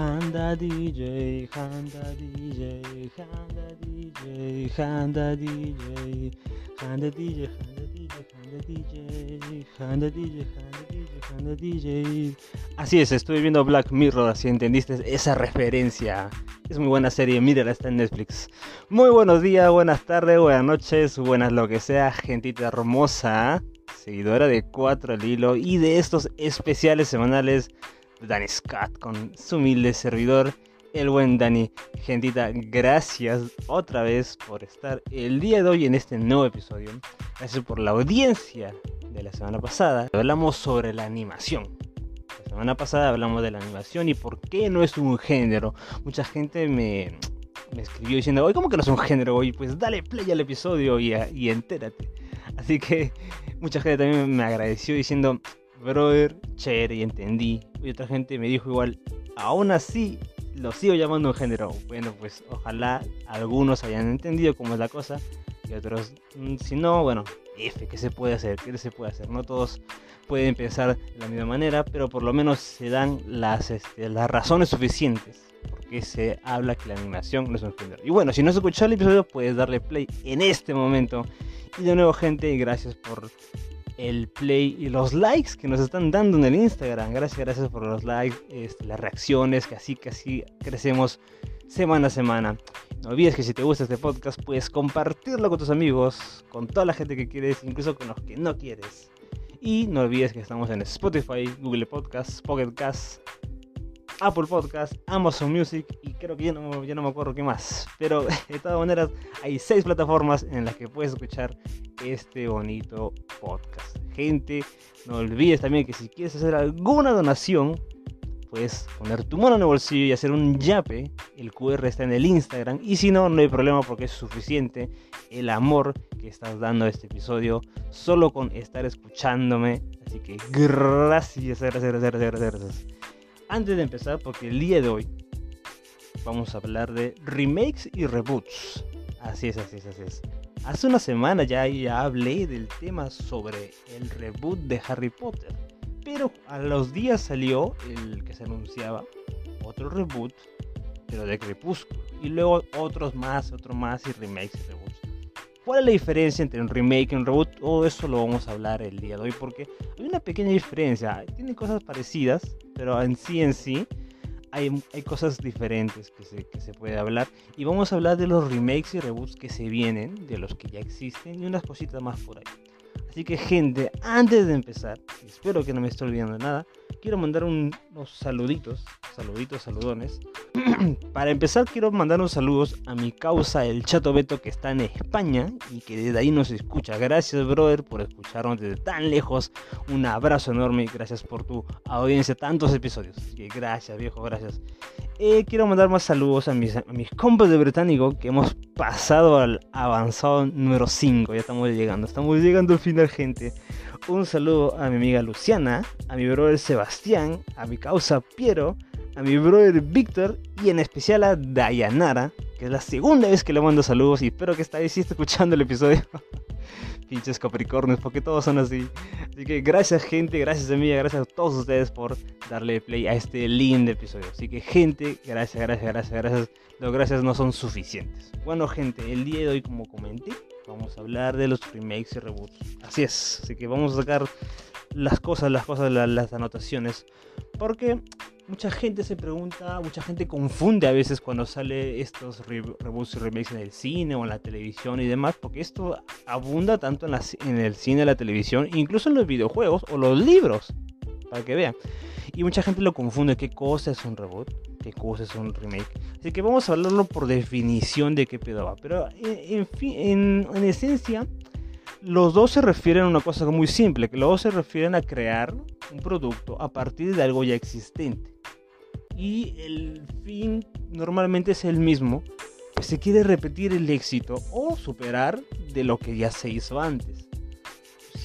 Handa DJ, Handa DJ, Handa DJ, Handa DJ, Handa DJ, Handa DJ, Handa DJ, Handa DJ, Handa DJ, Handa DJ. Así es, estuve viendo Black Mirror, si entendiste esa referencia. Es muy buena serie, mírala, está en Netflix. Muy buenos días, buenas tardes, buenas noches, buenas lo que sea, gentita hermosa, seguidora de 4 al hilo y de estos especiales semanales Danny Scott con su humilde servidor, el buen Danny. Gentita, gracias otra vez por estar el día de hoy en este nuevo episodio. Gracias por la audiencia de la semana pasada. Hablamos sobre la animación. La semana pasada hablamos de la animación y por qué no es un género. Mucha gente me, me escribió diciendo, oye, ¿cómo que no es un género? hoy? pues dale play al episodio y, y entérate. Así que mucha gente también me agradeció diciendo, brother, chévere, y entendí. Y otra gente me dijo igual, aún así lo sigo llamando un género. Bueno, pues ojalá algunos hayan entendido cómo es la cosa y otros, mm, si no, bueno, F, ¿qué se puede hacer? ¿Qué se puede hacer? No todos pueden pensar de la misma manera, pero por lo menos se dan las, este, las razones suficientes porque se habla que la animación no es un género. Y bueno, si no has escuchado el episodio, puedes darle play en este momento. Y de nuevo, gente, gracias por el play y los likes que nos están dando en el Instagram. Gracias, gracias por los likes, este, las reacciones, que así, que crecemos semana a semana. No olvides que si te gusta este podcast, puedes compartirlo con tus amigos, con toda la gente que quieres, incluso con los que no quieres. Y no olvides que estamos en Spotify, Google Podcasts, Pocket Cast, Apple Podcast, Amazon Music y creo que ya no, ya no me acuerdo qué más. Pero de todas maneras hay seis plataformas en las que puedes escuchar este bonito podcast. Gente, no olvides también que si quieres hacer alguna donación, puedes poner tu mano en el bolsillo y hacer un yape. El QR está en el Instagram. Y si no, no hay problema porque es suficiente el amor que estás dando a este episodio solo con estar escuchándome. Así que gracias, gracias, gracias, gracias. gracias antes de empezar, porque el día de hoy vamos a hablar de remakes y reboots. Así es, así es, así es. Hace una semana ya, ya hablé del tema sobre el reboot de Harry Potter. Pero a los días salió el que se anunciaba otro reboot, pero de Crepúsculo. Y luego otros más, otros más y remakes y reboots. ¿Cuál es la diferencia entre un remake y un reboot? Todo eso lo vamos a hablar el día de hoy porque hay una pequeña diferencia. Tienen cosas parecidas, pero en sí en sí hay, hay cosas diferentes que se, que se puede hablar. Y vamos a hablar de los remakes y reboots que se vienen, de los que ya existen y unas cositas más por ahí. Así que gente, antes de empezar, espero que no me esté olvidando de nada, quiero mandar unos saluditos, saluditos, saludones. Para empezar quiero mandar unos saludos a mi causa, el Chato Beto, que está en España y que desde ahí nos escucha. Gracias, brother, por escucharnos desde tan lejos. Un abrazo enorme gracias por tu audiencia, tantos episodios. gracias, viejo, gracias. Eh, quiero mandar más saludos a mis, a mis compas de Británico que hemos pasado al avanzado número 5. Ya estamos llegando, estamos llegando al final, gente. Un saludo a mi amiga Luciana, a mi brother Sebastián, a mi causa Piero, a mi brother Víctor y en especial a Dayanara, que es la segunda vez que le mando saludos y espero que esta vez esté escuchando el episodio. Pinches Capricornios, porque todos son así. Así que gracias gente, gracias a mí, gracias a todos ustedes por darle play a este lindo episodio. Así que gente, gracias, gracias, gracias, gracias. Los gracias no son suficientes. Bueno gente, el día de hoy como comenté, vamos a hablar de los remakes y reboots. Así es, así que vamos a sacar las cosas, las cosas, las, las anotaciones. Porque mucha gente se pregunta, mucha gente confunde a veces cuando sale estos reboots y remakes en el cine o en la televisión y demás, porque esto abunda tanto en, en el cine, la televisión, incluso en los videojuegos o los libros, para que vean. Y mucha gente lo confunde, qué cosa es un reboot, qué cosa es un remake. Así que vamos a hablarlo por definición de qué pedo. Pero en, en, en esencia, los dos se refieren a una cosa muy simple, que los dos se refieren a crear un producto a partir de algo ya existente y el fin normalmente es el mismo, se quiere repetir el éxito o superar de lo que ya se hizo antes.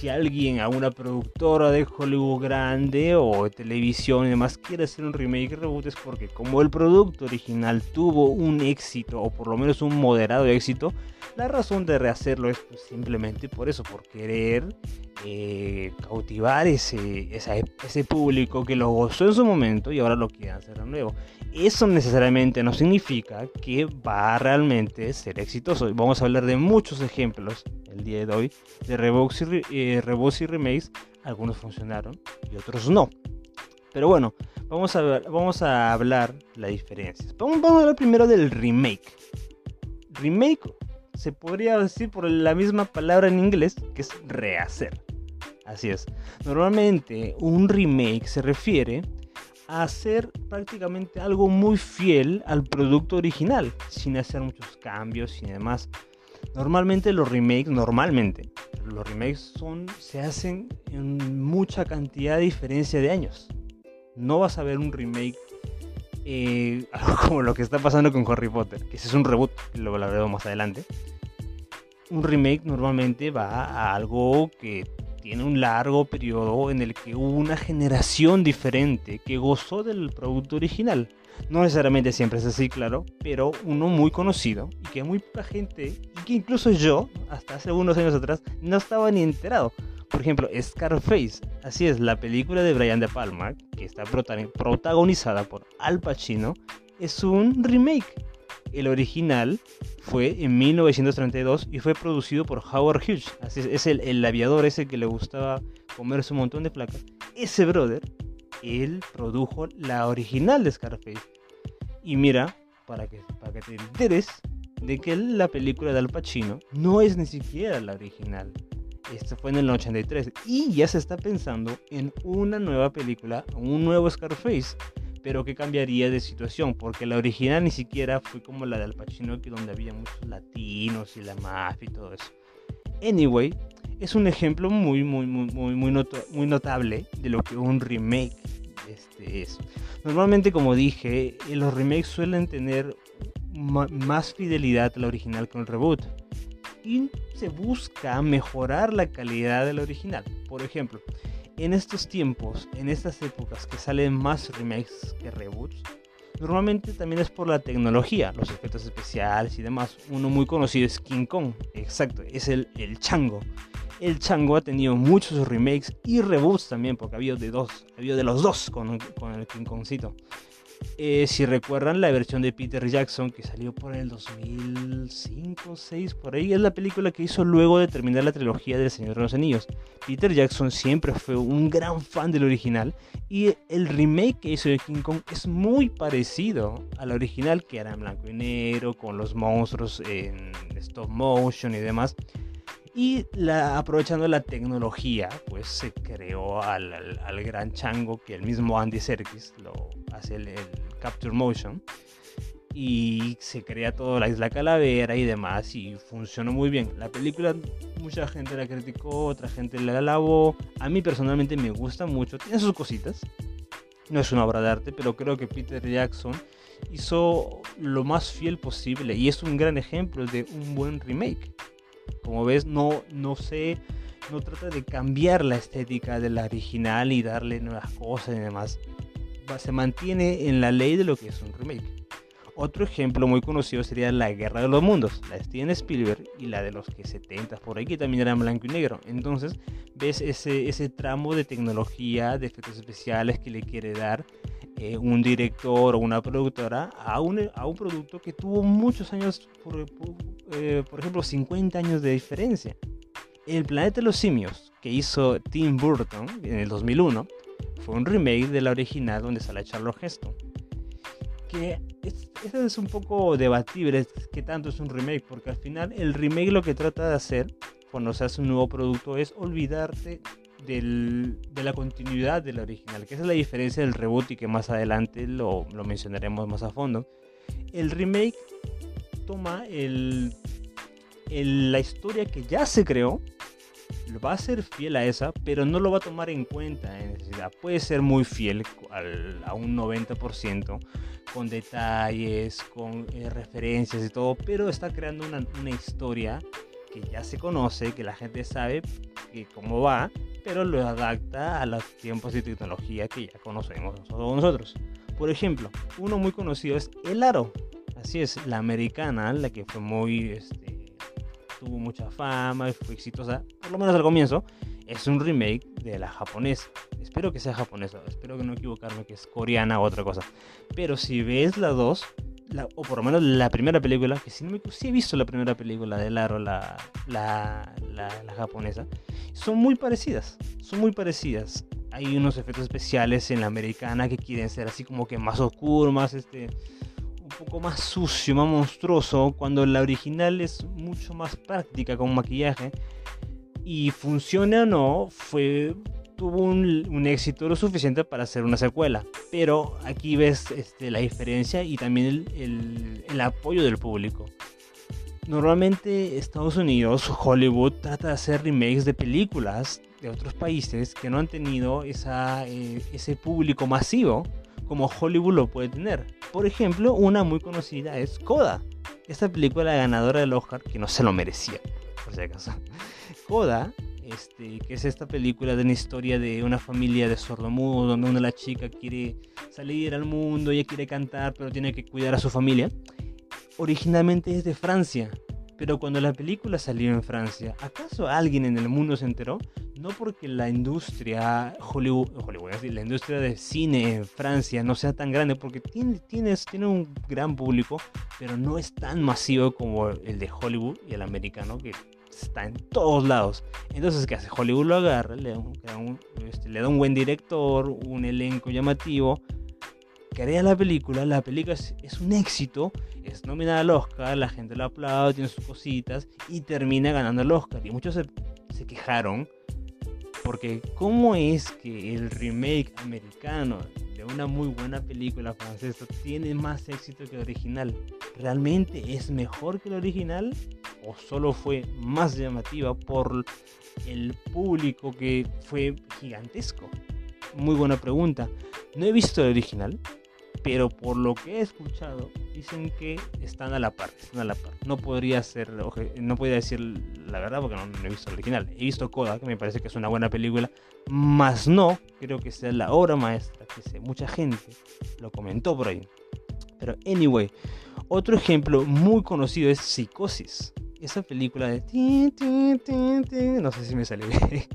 Si alguien, alguna productora de Hollywood grande o televisión y demás quiere hacer un remake reboot es porque como el producto original tuvo un éxito o por lo menos un moderado éxito, la razón de rehacerlo es pues, simplemente por eso, por querer eh, cautivar ese, ese público que lo gozó en su momento y ahora lo quiere hacer de nuevo. Eso necesariamente no significa que va a realmente ser exitoso. Vamos a hablar de muchos ejemplos el día de hoy de reboots y, eh, y remakes. Algunos funcionaron y otros no. Pero bueno, vamos a, ver, vamos a hablar la diferencia. Vamos, vamos a hablar primero del remake. Remake se podría decir por la misma palabra en inglés, que es rehacer. Así es. Normalmente un remake se refiere a hacer prácticamente algo muy fiel al producto original, sin hacer muchos cambios y demás. Normalmente los remakes, normalmente, los remakes son, se hacen en mucha cantidad de diferencia de años. No vas a ver un remake eh, algo como lo que está pasando con Harry Potter, que ese es un reboot, lo hablaremos más adelante. Un remake normalmente va a algo que tiene un largo periodo en el que hubo una generación diferente que gozó del producto original. No necesariamente siempre es así, claro, pero uno muy conocido y que muy poca gente, y que incluso yo, hasta hace unos años atrás, no estaba ni enterado. Por ejemplo, Scarface, así es, la película de Brian De Palma, que está protagonizada por Al Pacino, es un remake. El original fue en 1932 y fue producido por Howard Hughes. Así es, es el, el, aviador ese que le gustaba comerse un montón de placas. Ese brother, él produjo la original de Scarface. Y mira, para que, para que te enteres de que la película de Al Pacino no es ni siquiera la original. Este fue en el 83 y ya se está pensando en una nueva película, un nuevo Scarface, pero que cambiaría de situación, porque la original ni siquiera fue como la de Al Pacino, que donde había muchos latinos y la mafia y todo eso. Anyway, es un ejemplo muy, muy, muy, muy, notable de lo que un remake este es. Normalmente, como dije, los remakes suelen tener más fidelidad a la original que el reboot y se busca mejorar la calidad del original. Por ejemplo, en estos tiempos, en estas épocas que salen más remakes que reboots, normalmente también es por la tecnología, los efectos especiales y demás. Uno muy conocido es King Kong, exacto, es el, el chango. El chango ha tenido muchos remakes y reboots también, porque ha habido de dos, ha de los dos con, con el King Kongcito. Eh, si recuerdan la versión de Peter Jackson que salió por el 2005 2006 por ahí, es la película que hizo luego de terminar la trilogía del Señor de los Anillos. Peter Jackson siempre fue un gran fan del original y el remake que hizo de King Kong es muy parecido al original que era en blanco y negro, con los monstruos en stop motion y demás. Y aprovechando la tecnología, pues se creó al, al, gran chango que el mismo Andy Serkis lo hace el, Capture Motion. Y se crea toda la isla Calavera y demás. Y funcionó muy bien. La película, mucha gente la criticó, otra gente la alabó. A mí personalmente me gusta mucho. Tiene sus cositas. No es una obra de arte, pero creo que Peter Jackson hizo lo más fiel posible. Y es un gran ejemplo de un buen remake. Como ves, no, no sé, no trata de cambiar la estética de la original y darle nuevas cosas y demás. Se mantiene en la ley de lo que es un remake. Otro ejemplo muy conocido sería La Guerra de los Mundos, la de Steven Spielberg y la de los que 70 por ahí, que también era en blanco y negro. Entonces, ves ese, ese tramo de tecnología, de efectos especiales que le quiere dar eh, un director o una productora a un, a un producto que tuvo muchos años, por, eh, por ejemplo, 50 años de diferencia. El planeta de los simios que hizo Tim Burton en el 2001 fue un remake de la original donde sale Charles Heston. Que es, eso es un poco debatible, que tanto es un remake, porque al final el remake lo que trata de hacer cuando se hace un nuevo producto es olvidarte de la continuidad de la original, que esa es la diferencia del reboot y que más adelante lo, lo mencionaremos más a fondo. El remake toma el, la historia que ya se creó, va a ser fiel a esa, pero no lo va a tomar en cuenta en necesidad. Puede ser muy fiel a un 90%, con detalles, con eh, referencias y todo, pero está creando una, una historia que ya se conoce, que la gente sabe que cómo va, pero lo adapta a los tiempos y tecnología que ya conocemos nosotros. Por ejemplo, uno muy conocido es El Aro. Así es, la americana, la que fue muy, este, tuvo mucha fama y fue exitosa, por lo menos al comienzo, es un remake de la japonesa. Espero que sea japonesa, espero que no equivocarme, que es coreana o otra cosa. Pero si ves la dos, o por lo menos la primera película, que si no me sí he visto la primera película de Laro, la, la, la, la, japonesa, son muy parecidas, son muy parecidas. Hay unos efectos especiales en la americana que quieren ser así como que más oscuro, más este, poco más sucio, más monstruoso, cuando la original es mucho más práctica con maquillaje. Y funciona o no, fue tuvo un, éxito lo suficiente para hacer una secuela. Pero aquí ves este, la diferencia y también el, apoyo del público. Normalmente Estados Unidos, Hollywood, trata de hacer remakes de películas de otros países que no han tenido esa, eh, ese público masivo como Hollywood lo puede tener. Por ejemplo, una muy conocida es Coda. Esta película ganadora del Oscar, que no se lo merecía, por si acaso. Coda este, que es esta película de una historia de una familia de sordomudos, donde una de las chicas quiere salir al mundo, ella quiere cantar, pero tiene que cuidar a su familia. Originalmente es de Francia, pero cuando la película salió en Francia, ¿acaso alguien en el mundo se enteró? No porque la industria Hollywood, Hollywood la industria de cine en Francia no sea tan grande, porque tiene, tiene, tiene un gran público, pero no es tan masivo como el de Hollywood y el americano, que está en todos lados. Entonces, ¿qué hace? Hollywood lo agarra, le da un, este, le da un buen director, un elenco llamativo, crea la película, la película es, un éxito, es nominada al Oscar, la gente lo aplaude, tiene sus cositas y termina ganando el Oscar. Y muchos se quejaron porque ¿cómo es que el remake americano de una muy buena película francesa tiene más éxito que el original? ¿Realmente es mejor que el original? ¿O solo fue más llamativa por el público que fue gigantesco? Muy buena pregunta. No he visto el original, pero por lo que he escuchado, dicen que están a la par, están a la par. No podría ser, no podría decir la verdad porque no, he visto el original. He visto Coda, que me parece que es una buena película, más no creo que sea la obra maestra, que sé, mucha gente lo comentó por ahí. Pero anyway, otro ejemplo muy conocido es Psicosis. Esa película de... No sé si me salió bien.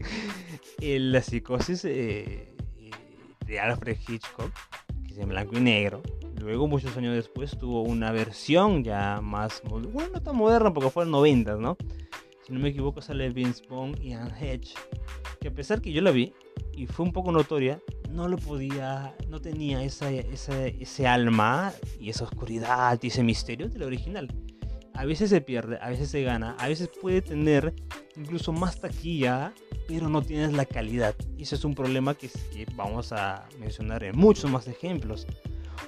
la psicosis eh, eh, de Alfred Hitchcock en blanco y negro. Luego, muchos años después, tuvo una versión ya más, bueno, no tan moderna porque fue en 90, ¿no? Si no me equivoco, sale Vince Vaughn y Anne Hedge. Que a pesar que yo la vi y fue un poco notoria, no lo podía, no tenía esa, esa, ese alma y esa oscuridad y ese misterio del original. A veces se pierde, a veces se gana, a veces puede tener incluso más taquilla pero no tienes la calidad. Y ese es un problema que, vamos a mencionar en muchos más ejemplos.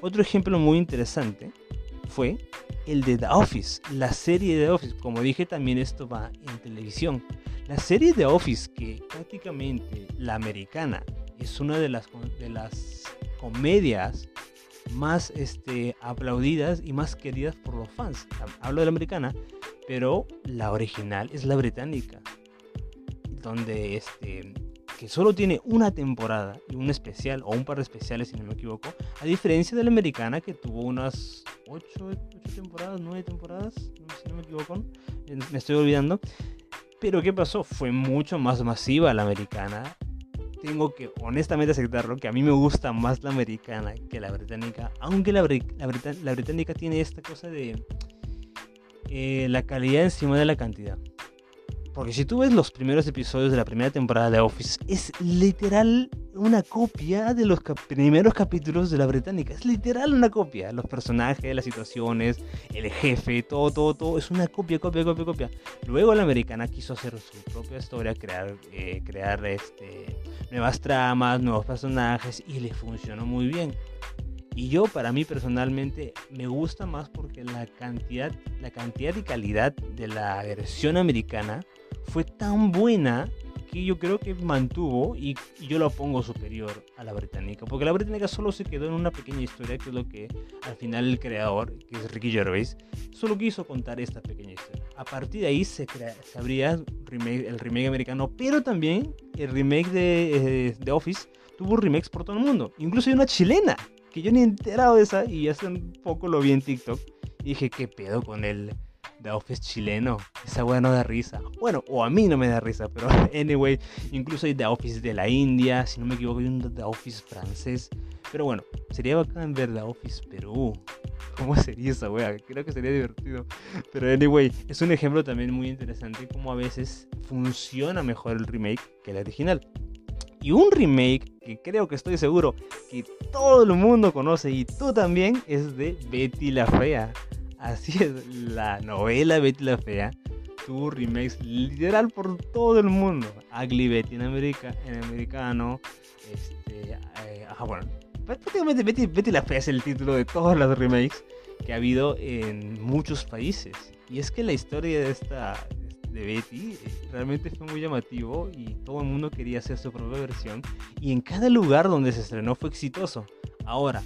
Otro ejemplo muy interesante fue el de The Office, la serie de The Office. Como dije, también esto va en televisión. La serie de Office, que prácticamente la americana es una de las comedias más este, aplaudidas y más queridas por los fans. Hablo de la americana, pero la original es la británica donde este que solo tiene una temporada y un especial o un par de especiales si no me equivoco, a diferencia de la americana que tuvo unas 8, temporadas, 9 temporadas, si no me equivoco, me estoy olvidando. Pero ¿qué pasó? Fue mucho más masiva la americana. Tengo que honestamente aceptarlo, que a mí me gusta más la americana que la británica, aunque la, británica tiene esta cosa de eh, la calidad encima de la cantidad. Porque si tú ves los primeros episodios de la primera temporada de Office, es literal una copia de los primeros capítulos de la británica. Es literal una copia. Los personajes, las situaciones, el jefe, todo, todo, todo. Es una copia, copia, copia, copia. Luego la americana quiso hacer su propia historia, crear, eh, crear este, nuevas tramas, nuevos personajes y le funcionó muy bien. Y yo, para mí personalmente, me gusta más porque la cantidad, la cantidad y calidad de la versión americana fue tan buena aquí yo creo que mantuvo y, yo lo pongo superior a la británica, porque la británica solo se quedó en una pequeña historia, que es lo que al final el creador, que es Ricky Gervais, solo quiso contar esta pequeña historia. A partir de ahí se, crea, se abría el remake americano, pero también el remake de, eh, de Office tuvo remakes por todo el mundo, incluso hay una chilena, que yo ni he enterado de esa y hace un poco lo vi en TikTok y dije, ¿qué pedo con el The Office chileno. Esa weá no da risa. Bueno, o a mí no me da risa, pero anyway, incluso hay The Office de la India, si no me equivoco, hay un The Office francés. Pero bueno, sería bacán ver The Office Perú. ¿Cómo sería esa weá? Creo que sería divertido. Pero anyway, es un ejemplo también muy interesante como a veces funciona mejor el remake que el original. Y un remake que creo que estoy seguro que todo el mundo conoce y tú también es de Betty la Fea. Así es, la novela Betty la Fea tuvo remakes literal por todo el mundo. Ugly Betty en, América, en americano. Este, eh, bueno. Prácticamente Betty, la Fea es el título de todos los remakes que ha habido en muchos países. Y es que la historia de esta de Betty eh, realmente fue muy llamativo y todo el mundo quería hacer su propia versión. Y en cada lugar donde se estrenó fue exitoso. Ahora,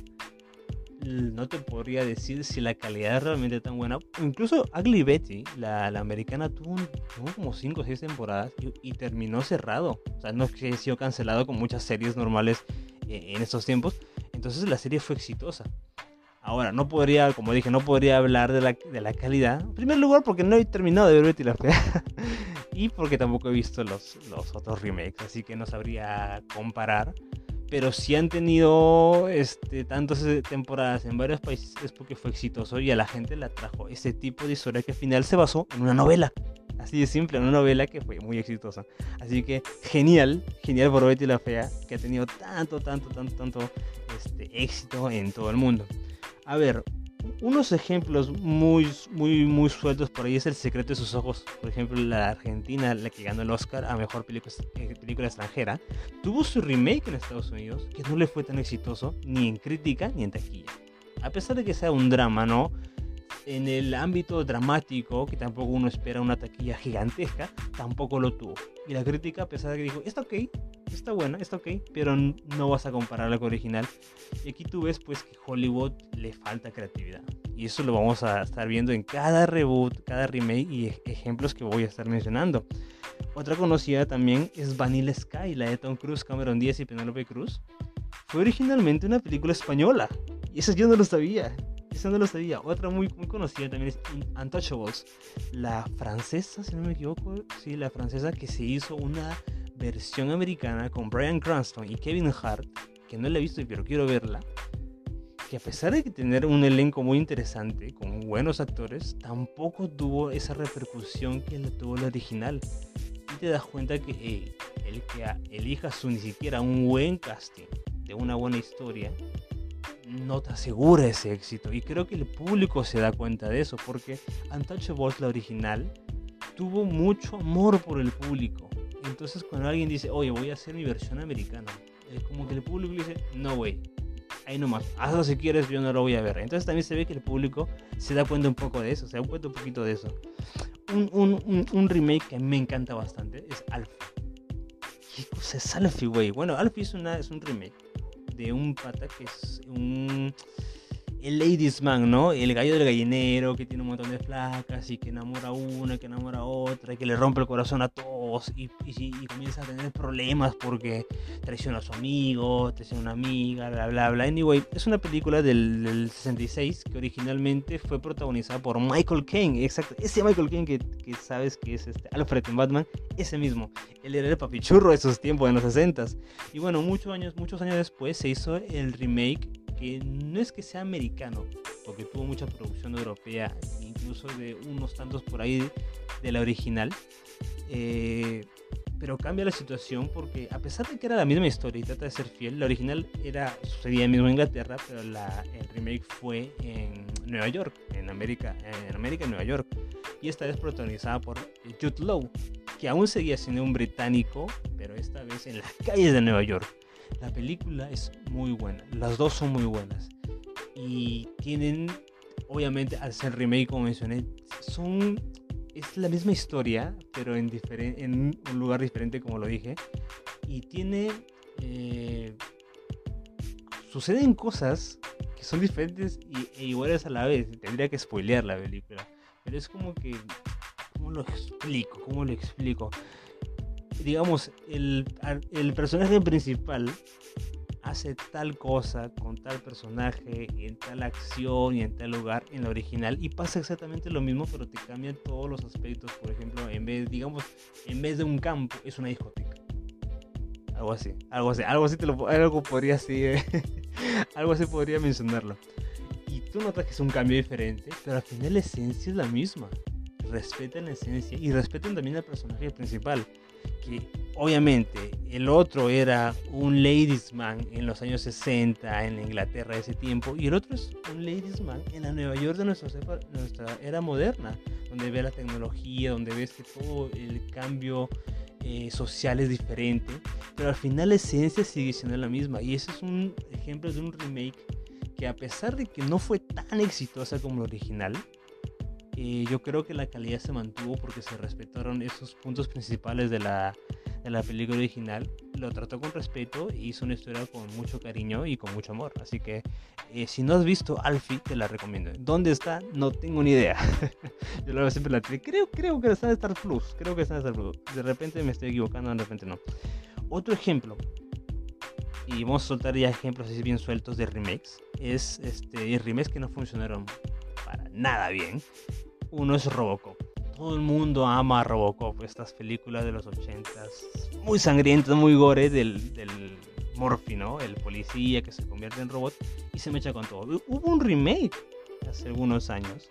no te podría decir si la calidad es realmente tan buena. Incluso Ugly Betty, la, americana, tuvo, como 5 o 6 temporadas y, terminó cerrado. O sea, no es haya sido cancelado como muchas series normales eh, en estos tiempos. Entonces la serie fue exitosa. Ahora, no podría, como dije, no podría hablar de la, de la calidad. En primer lugar, porque no he terminado de ver Betty la Fea. y porque tampoco he visto los, los otros remakes. Así que no sabría comparar pero si han tenido este, tantas eh, temporadas en varios países es porque fue exitoso y a la gente le atrajo ese tipo de historia que al final se basó en una novela. Así de simple, en una novela que fue muy exitosa. Así que genial, genial por Betty la Fea, que ha tenido tanto, tanto, tanto, tanto este, éxito en todo el mundo. A ver, unos ejemplos muy, muy, muy sueltos por ahí es El secreto de sus ojos. Por ejemplo, la Argentina, la que ganó el Oscar a mejor película, eh, película extranjera, tuvo su remake en Estados Unidos, que no le fue tan exitoso ni en crítica ni en taquilla. A pesar de que sea un drama, ¿no? En el ámbito dramático, que tampoco uno espera una taquilla gigantesca, tampoco lo tuvo. Y la crítica, a pesar de que dijo, está ok, está buena, está ok, pero no vas a compararla con original. Y aquí tú ves pues que Hollywood le falta creatividad. Y eso lo vamos a estar viendo en cada reboot, cada remake y ejemplos que voy a estar mencionando. Otra conocida también es Vanilla Sky, la de Tom Cruise, Cameron Diaz y Penelope Cruz. Fue originalmente una película española. Y eso yo no lo sabía. Eso no lo sabía. Otra muy, muy conocida también es Untouchables. La francesa, si no me equivoco. Sí, la francesa que se hizo una versión americana con Brian Cranston y Kevin Hart, que no la he visto pero quiero verla, que a pesar de tener un elenco muy interesante, con buenos actores, tampoco tuvo esa repercusión que tuvo el original. Y te das cuenta que eh, el que elijas ni siquiera un buen casting de una buena historia, no te asegura ese éxito. Y creo que el público se da cuenta de eso, porque Untouchables, la original, tuvo mucho amor por el público. Entonces cuando alguien dice, oye, voy a hacer mi versión americana, es como que el público dice, no, güey, ahí nomás, hazlo si quieres, yo no lo voy a ver. Entonces también se ve que el público se da cuenta un poco de eso, se da cuenta un poquito de eso. Un, un, un, remake que me encanta bastante es Alfie. ¿Qué cosa es Alfie, güey? Bueno, Alfie es, una, es un remake de un pata que es un el ladies man, ¿no? El gallo del gallinero que tiene un montón de flacas y que enamora a una, que enamora a otra y que le rompe el corazón a todos y, y, comienza a tener problemas porque traiciona a su amigo, traiciona a una amiga, bla, bla, bla. Anyway, es una película del, 66 que originalmente fue protagonizada por Michael Caine, exacto, ese Michael Caine que, que sabes que es este Alfred en Batman, ese mismo. Él era el papichurro de esos tiempos, en los 60s. Y bueno, muchos años, muchos años después se hizo el remake que no es que sea americano, porque tuvo mucha producción europea, incluso de unos tantos por ahí de la original. Eh, pero cambia la situación porque a pesar de que era la misma historia y trata de ser fiel, la original era sucedía mismo en Inglaterra, pero la, el remake fue en Nueva York, en América, en América, en Nueva York, y esta vez protagonizada por Jude Law, que aún seguía siendo un británico, pero esta vez en las calles de Nueva York. La película es muy buena, las dos son muy buenas. Y tienen, obviamente, al ser remake, como mencioné, son es la misma historia, pero en, en un lugar diferente, como lo dije. Y tiene... Eh, suceden cosas que son diferentes y, e iguales a la vez. Tendría que spoilear la película. Pero es como que... ¿Cómo lo explico? ¿Cómo lo explico? Digamos, el, el personaje principal hace tal cosa con tal personaje, en tal acción y en tal lugar en la original y pasa exactamente lo mismo, pero te cambian todos los aspectos. Por ejemplo, en vez, digamos, en vez de un campo, es una discoteca. Algo así, algo así, algo así te lo algo podría así, eh, algo así podría mencionarlo. Y tú notas que es un cambio diferente, pero al final la esencia es la misma. Respetan la esencia y respetan también al personaje principal que obviamente el otro era un ladies man en los años 60 en la Inglaterra de ese tiempo y el otro es un ladies man en la Nueva York de nuestra, nuestra era moderna, donde ves la tecnología, donde ves que todo el cambio eh, social es diferente, pero al final la esencia sigue siendo la misma y ese es un ejemplo de un remake que a pesar de que no fue tan exitosa como el original, eh, yo creo que la calidad se mantuvo porque se respetaron esos puntos principales de la, de la película original. Lo trató con respeto y hizo una historia con mucho cariño y con mucho amor. Así que eh, si no has visto Alfie, te la recomiendo. ¿Dónde está? No tengo ni idea. yo lo siempre la Creo, creo que está en Star Plus. Creo que está en Star Plus. De repente me estoy equivocando, de repente no. Otro ejemplo y vamos a soltar ya ejemplos así bien sueltos de remakes, es este, remakes que no funcionaron para nada bien. Uno es Robocop. Todo el mundo ama Robocop, estas películas de los 80s, muy sangrientas, muy gore del, del ¿no? El policía que se convierte en robot y se mecha con todo. Hubo un remake hace algunos años,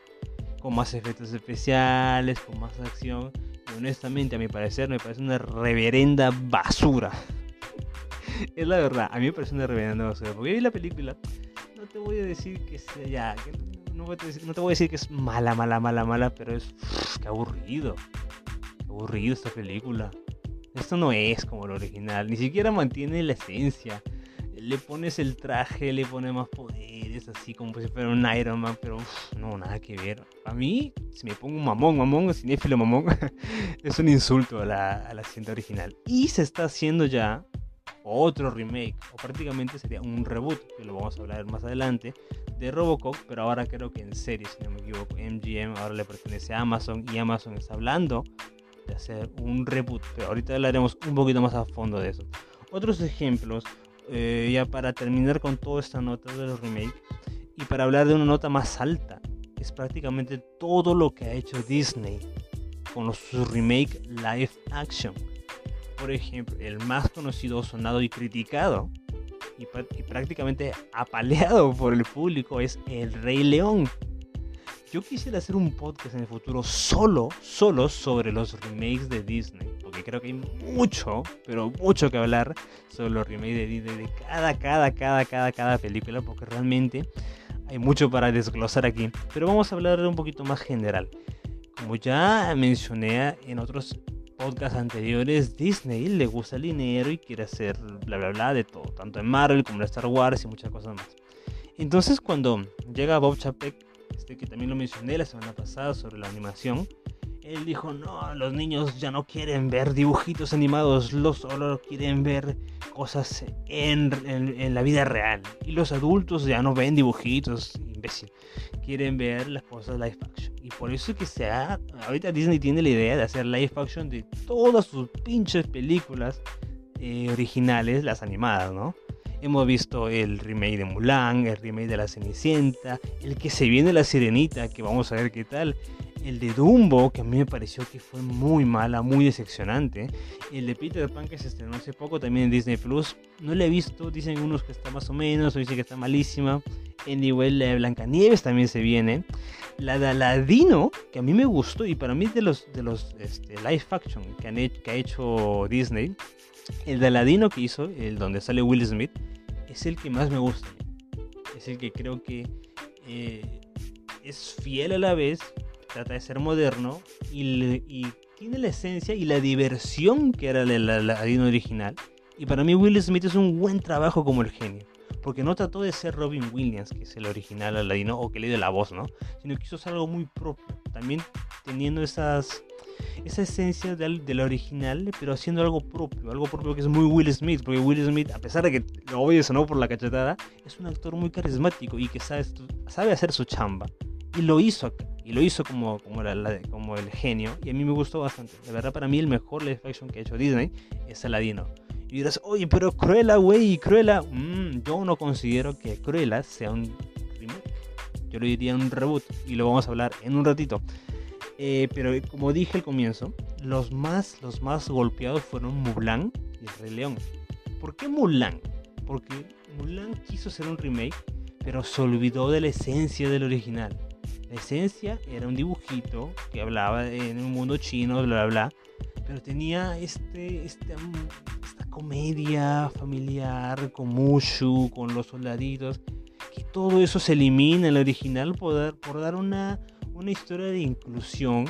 con más efectos especiales, con más acción. Y honestamente, a mi parecer, me parece una reverenda basura. es la verdad, a mí me parece una reverenda basura. Porque vi la película, no te voy a decir que sea ya, que no, te voy a decir que es mala, mala, mala, mala, pero es que aburrido. aburrido esta película. Esto no es como lo original, ni siquiera mantiene la esencia. Le pones el traje, le pones más poderes, así como si fuera un Iron Man, pero no, nada que ver. A mí, si me pongo un mamón, mamón, cinéfilo mamón, es un insulto a la, a la cinta original. Y se está haciendo ya otro remake, o prácticamente sería un reboot, que lo vamos a hablar más adelante, de Robocop, pero ahora creo que en serie, si no me equivoco, MGM ahora le pertenece a Amazon y Amazon está hablando de hacer un reboot, pero ahorita hablaremos un poquito más a fondo de eso. Otros ejemplos, eh, ya para terminar con toda esta nota de los remakes y para hablar de una nota más alta, es prácticamente todo lo que ha hecho Disney con los, sus remake live action. Por ejemplo, el más conocido, sonado y criticado y, prácticamente apaleado por el público es El Rey León. Yo quisiera hacer un podcast en el futuro solo, solo sobre los remakes de Disney, porque creo que hay mucho, pero mucho que hablar sobre los remakes de Disney de cada, cada, cada, cada, cada película, porque realmente hay mucho para desglosar aquí. Pero vamos a hablar un poquito más general. Como ya mencioné en otros podcasts anteriores, Disney le gusta el dinero y quiere hacer bla bla bla de todo, tanto en Marvel como en Star Wars y muchas cosas más. Entonces cuando llega Bob Chapek, este que también lo mencioné la semana pasada sobre la animación, él dijo, no, los niños ya no quieren ver dibujitos animados, los solo quieren ver cosas en, en, la vida real. Y los adultos ya no ven dibujitos, imbécil. Quieren ver las cosas live action. Y por eso es que se ha, ahorita Disney tiene la idea de hacer live action de todas sus pinches películas eh, originales, las animadas, ¿no? Hemos visto el remake de Mulan, el remake de La Cenicienta, el que se viene La Sirenita, que vamos a ver qué tal el de Dumbo, que a mí me pareció que fue muy mala, muy decepcionante. El de Peter Pan, que se estrenó hace poco también en Disney Plus. No la he visto, dicen unos que está más o menos, o dicen que está malísima. Anyway, la de Blancanieves también se viene. La de Aladino, que a mí me gustó, y para mí de los, de los este, live action que, han que ha hecho Disney, el de Aladino que hizo, el donde sale Will Smith, es el que más me gusta. Es el que creo que eh, es fiel a la vez, trata de ser moderno y, tiene la esencia y la diversión que era el Aladino original. Y para mí Will Smith es un buen trabajo como el genio. Porque no trató de ser Robin Williams, que es el original Aladino, o que le dio la voz, ¿no? Sino que hizo algo muy propio. También teniendo esas esa esencia del, del, original, pero haciendo algo propio, algo propio que es muy Will Smith, porque Will Smith, a pesar de que lo oyes o no por la cachetada, es un actor muy carismático y que sabe, sabe hacer su chamba. Y lo hizo acá, y lo hizo como, como, la, como el genio, y a mí me gustó bastante. De verdad, para mí el mejor live action que ha hecho Disney es Aladino. Y dirás, oye, pero Cruella, güey, Cruella. Mm, yo no considero que Cruella sea un remake. Yo lo diría un reboot, y lo vamos a hablar en un ratito. Eh, pero como dije al comienzo, los más, los más golpeados fueron Mulan y Rey León. ¿Por qué Mulan? Porque Mulan quiso hacer un remake, pero se olvidó de la esencia del original. La esencia era un dibujito que hablaba en un mundo chino, bla, bla, bla. Pero tenía este, este, comedia familiar con Mushu, con los soldaditos. Que todo eso se elimina en el original por por dar una, una historia de inclusión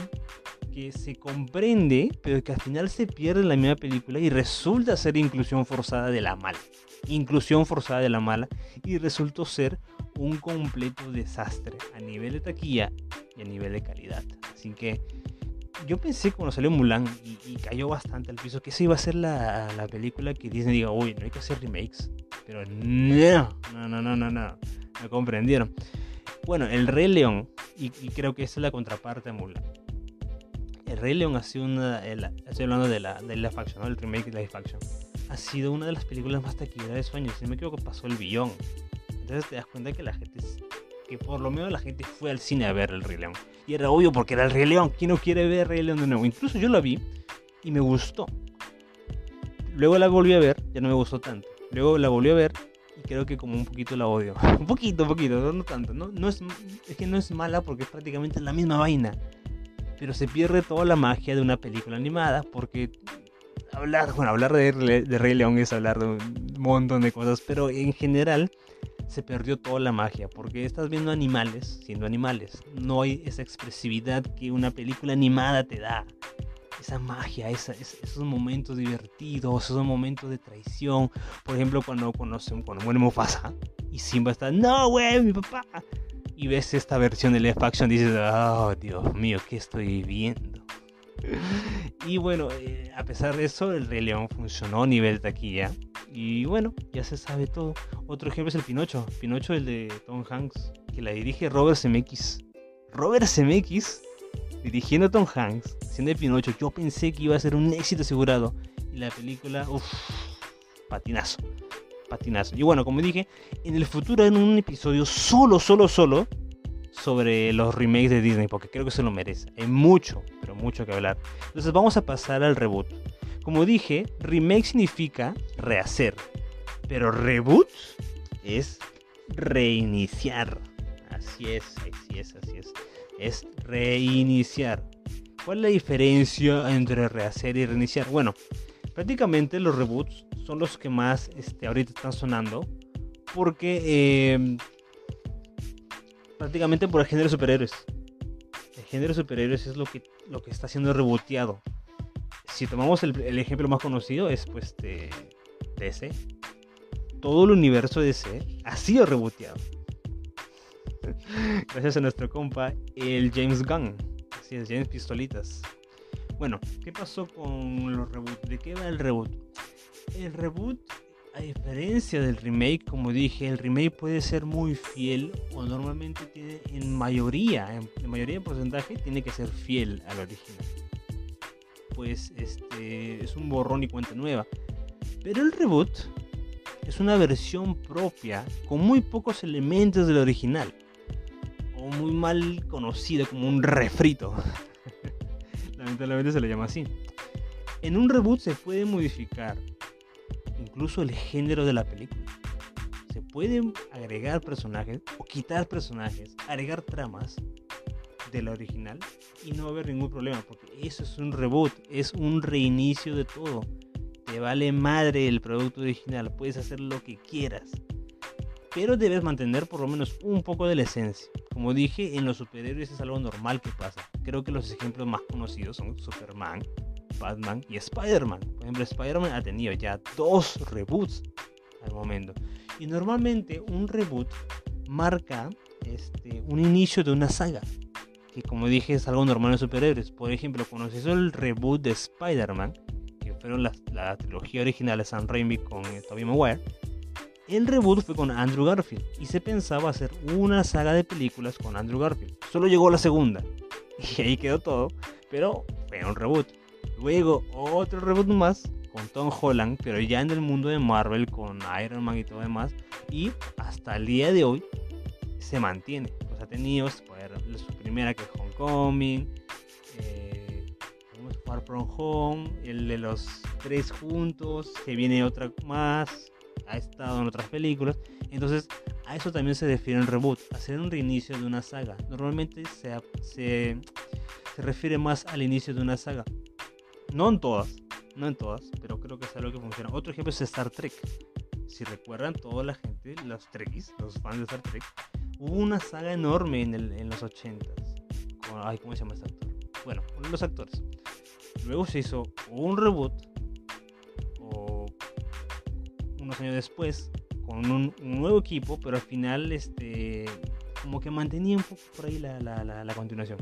que se comprende, pero que al final se pierde en la misma película y resulta ser inclusión forzada de la mala. Inclusión forzada de la mala y resultó ser un completo desastre a nivel de taquilla y a nivel de calidad. Así que yo pensé cuando salió Mulan y, cayó bastante al piso que esa iba a ser la, la, película que Disney diga, uy, no hay que hacer remakes. Pero no, no, no, no, no, no, comprendieron. Bueno, El Rey León, y, creo que esa es la contraparte de Mulan. El Rey León ha sido una. estoy hablando de la, de la faction, ¿no? el remake de la faction. Ha sido una de las películas más taquilleras de sueños. Si no me equivoco, pasó el billón. Entonces te das cuenta que la gente. Que por lo menos la gente fue al cine a ver el Rey León. Y era obvio porque era el Rey León. ¿Quién no quiere ver Rey León de nuevo? Incluso yo la vi y me gustó. Luego la volví a ver, ya no me gustó tanto. Luego la volví a ver creo que como un poquito la odio. un poquito, un poquito, no, tanto. No, no es, es que no es mala porque es prácticamente la misma vaina. Pero se pierde toda la magia de una película animada porque hablar, bueno, hablar de, de Rey León es hablar de un montón de cosas, pero en general se perdió toda la magia porque estás viendo animales siendo animales. No hay esa expresividad que una película animada te da esa magia, esos momentos divertidos, esos momentos de traición. Por ejemplo, cuando, conocen cuando muere Mufasa y Simba está, no, güey, mi papá. Y ves esta versión de Left Action dices, oh, Dios mío, ¿qué estoy viendo? y bueno, eh, a pesar de eso, el Rey León funcionó a nivel taquilla. Y bueno, ya se sabe todo. Otro ejemplo es el Pinocho. Pinocho, el de Tom Hanks, que la dirige Robert Zemeckis. Robert Zemeckis dirigiendo a Tom Hanks, siendo de Pinocho, yo pensé que iba a ser un éxito asegurado. Y la película, uff, patinazo, patinazo. Y bueno, como dije, en el futuro en un episodio solo, solo, solo sobre los remakes de Disney, porque creo que se lo merece. Hay mucho, pero mucho que hablar. Entonces vamos a pasar al reboot. Como dije, remake significa rehacer, pero reboot es reiniciar. Así es, así es, así es es reiniciar. ¿Cuál es la diferencia entre rehacer y reiniciar? Bueno, prácticamente los reboots son los que más este, ahorita están sonando. Porque em, prácticamente por el género de superhéroes. El género de superhéroes es lo que, lo que está siendo rebooteado. Si tomamos el, ejemplo más conocido es pues de DC. Todo el universo de DC ha sido rebooteado. Gracias a nuestro compa, el James Gunn. Así es, James Pistolitas. Bueno, ¿qué pasó con los reboots? ¿De qué va el reboot? El reboot, a diferencia del remake, como dije, el remake puede ser muy fiel o normalmente tiene en mayoría, en, mayoría de porcentaje, tiene que ser fiel al original. Pues este es un borrón y cuenta nueva. Pero el reboot es una versión propia con muy pocos elementos del original muy mal conocido como un refrito. Lamentablemente se le llama así. En un reboot se puede modificar incluso el género de la película. Se pueden agregar personajes o quitar personajes, agregar tramas de la original y no va a haber ningún problema porque eso es un reboot, es un reinicio de todo. Te vale madre el producto original, puedes hacer lo que quieras pero debes mantener por lo menos un poco de la esencia. Como dije, en los superhéroes es algo normal que pasa. Creo que los ejemplos más conocidos son Superman, Batman y Spider-Man. Por ejemplo, Spider-Man ha tenido ya dos reboots al momento. Y normalmente un reboot marca este, un inicio de una saga. que como dije es algo normal en superhéroes. Por ejemplo, cuando se hizo el reboot de Spider-Man, que fueron la, trilogía original de Sam Raimi con eh, Tobey Maguire, el reboot fue con Andrew Garfield y se pensaba hacer una saga de películas con Andrew Garfield. Solo llegó la segunda y ahí quedó todo, pero fue un reboot. Luego otro reboot más con Tom Holland, pero ya en el mundo de Marvel con Iron Man y todo demás. Y hasta el día de hoy se mantiene. Pues ha tenido su primera que es Homecoming, eh, Far From Home, el de los tres juntos, que viene otra más, ha estado en otras películas. Entonces, a eso también se refiere el reboot, hacer un reinicio de una saga. Normalmente se, se, se refiere más al inicio de una saga. No en todas, no en todas, pero creo que es algo que funciona. Otro ejemplo es Star Trek. Si recuerdan, toda la gente, los Trekkies, los fans de Star Trek, hubo una saga enorme en, el, los 80s. Ay, ¿cómo se llama este actor? Bueno, uno de los actores. Luego se hizo un reboot, o unos años después, con un, nuevo equipo, pero al final, este, como que mantenía un poco por ahí la, la, la continuación.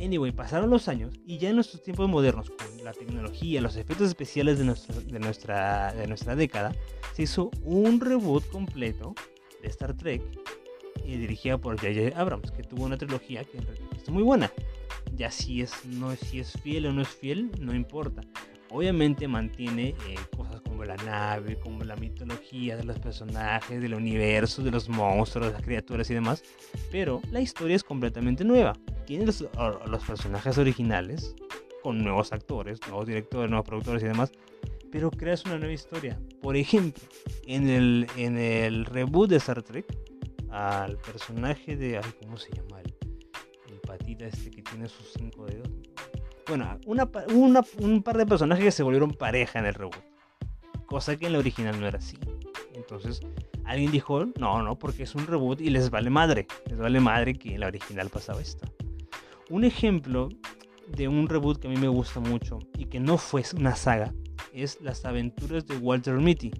Anyway, pasaron los años y ya en nuestros tiempos modernos, con la tecnología, los efectos especiales de, de, nuestra, de nuestra década, se hizo un reboot completo de Star Trek y dirigida por J.J. Abrams, que tuvo una trilogía que es muy buena. Ya si es, no, si es fiel o no es fiel, no importa. Obviamente mantiene eh, cosas como la nave, como la mitología de los personajes, del universo, de los monstruos, las criaturas y demás, pero la historia es completamente nueva tiene los, los, personajes originales, con nuevos actores, nuevos directores, nuevos productores y demás, pero creas una nueva historia. Por ejemplo, en el, en el reboot de Star Trek, al personaje de. Ay, ¿Cómo se llama? El, el patita este que tiene sus cinco dedos. Bueno, una, una, un par de personajes que se volvieron pareja en el reboot. Cosa que en la original no era así. Entonces, alguien dijo, no, no, porque es un reboot y les vale madre. Les vale madre que en la original pasaba esto. Un ejemplo de un reboot que a mí me gusta mucho y que no fue una saga es Las aventuras de Walter Mitty.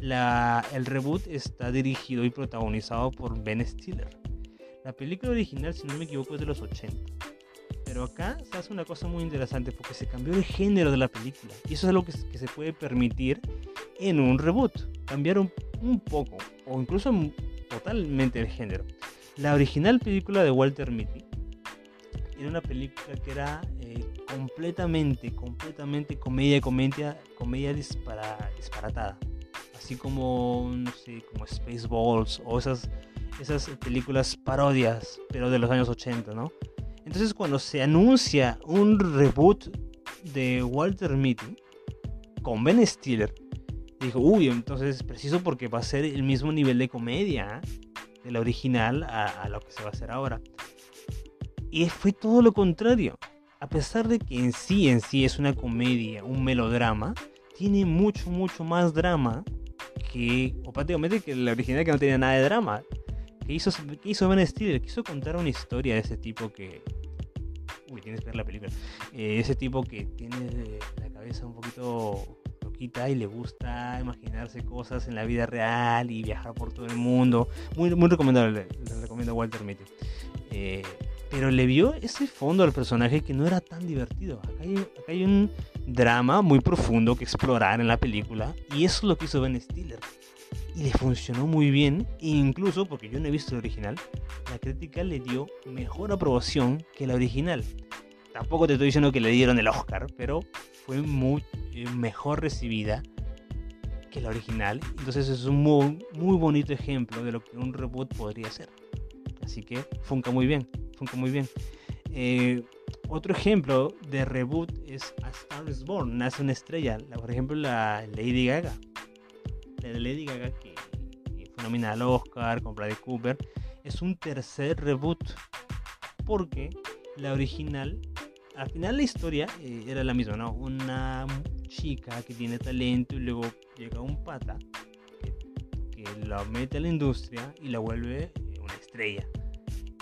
La, el reboot está dirigido y protagonizado por Ben Stiller. La película original, si no me equivoco, es de los 80. Pero acá se hace una cosa muy interesante porque se cambió el género de la película. Y eso es algo que, que se puede permitir en un reboot. Cambiar un, un poco o incluso totalmente el género. La original película de Walter Mitty era una película que era eh, completamente, completamente comedia, comedia, comedia dispara, disparatada. Así como, no sé, como Spaceballs o esas, esas películas parodias, pero de los años 80, ¿no? Entonces cuando se anuncia un reboot de Walter Mitty con Ben Stiller, dijo, uy, entonces es preciso porque va a ser el mismo nivel de comedia de la original a, lo que se va a hacer ahora. Y fue todo lo contrario. A pesar de que en sí, en sí es una comedia, un melodrama, tiene mucho, mucho más drama que, o prácticamente que la original que no tenía nada de drama. Que hizo, hizo Ben Stiller, quiso contar una historia de ese tipo que... Uy, tienes que ver la película. Eh, ese tipo que tiene la cabeza un poquito loquita y le gusta imaginarse cosas en la vida real y viajar por todo el mundo. Muy, muy recomendable, le, recomiendo Walter Mitty. Eh, pero le vio ese fondo al personaje que no era tan divertido. Acá hay, un drama muy profundo que explorar en la película y eso es lo que hizo Ben Stiller. Y le funcionó muy bien, e incluso porque yo no he visto el original, la crítica le dio mejor aprobación que la original. Tampoco te estoy diciendo que le dieron el Oscar, pero fue muy eh, mejor recibida que la original. Entonces es un muy, muy bonito ejemplo de lo que un reboot podría ser. Así que funca muy bien muy bien. Eh, otro ejemplo de reboot es A Star is Born, Nace una estrella. por ejemplo, la Lady Gaga. De Lady Gaga que, fue nominada al Oscar con Bradley Cooper. Es un tercer reboot. Porque la original, al final la historia eh, era la misma, ¿no? Una chica que tiene talento y luego llega un pata que, que la mete a la industria y la vuelve eh, una estrella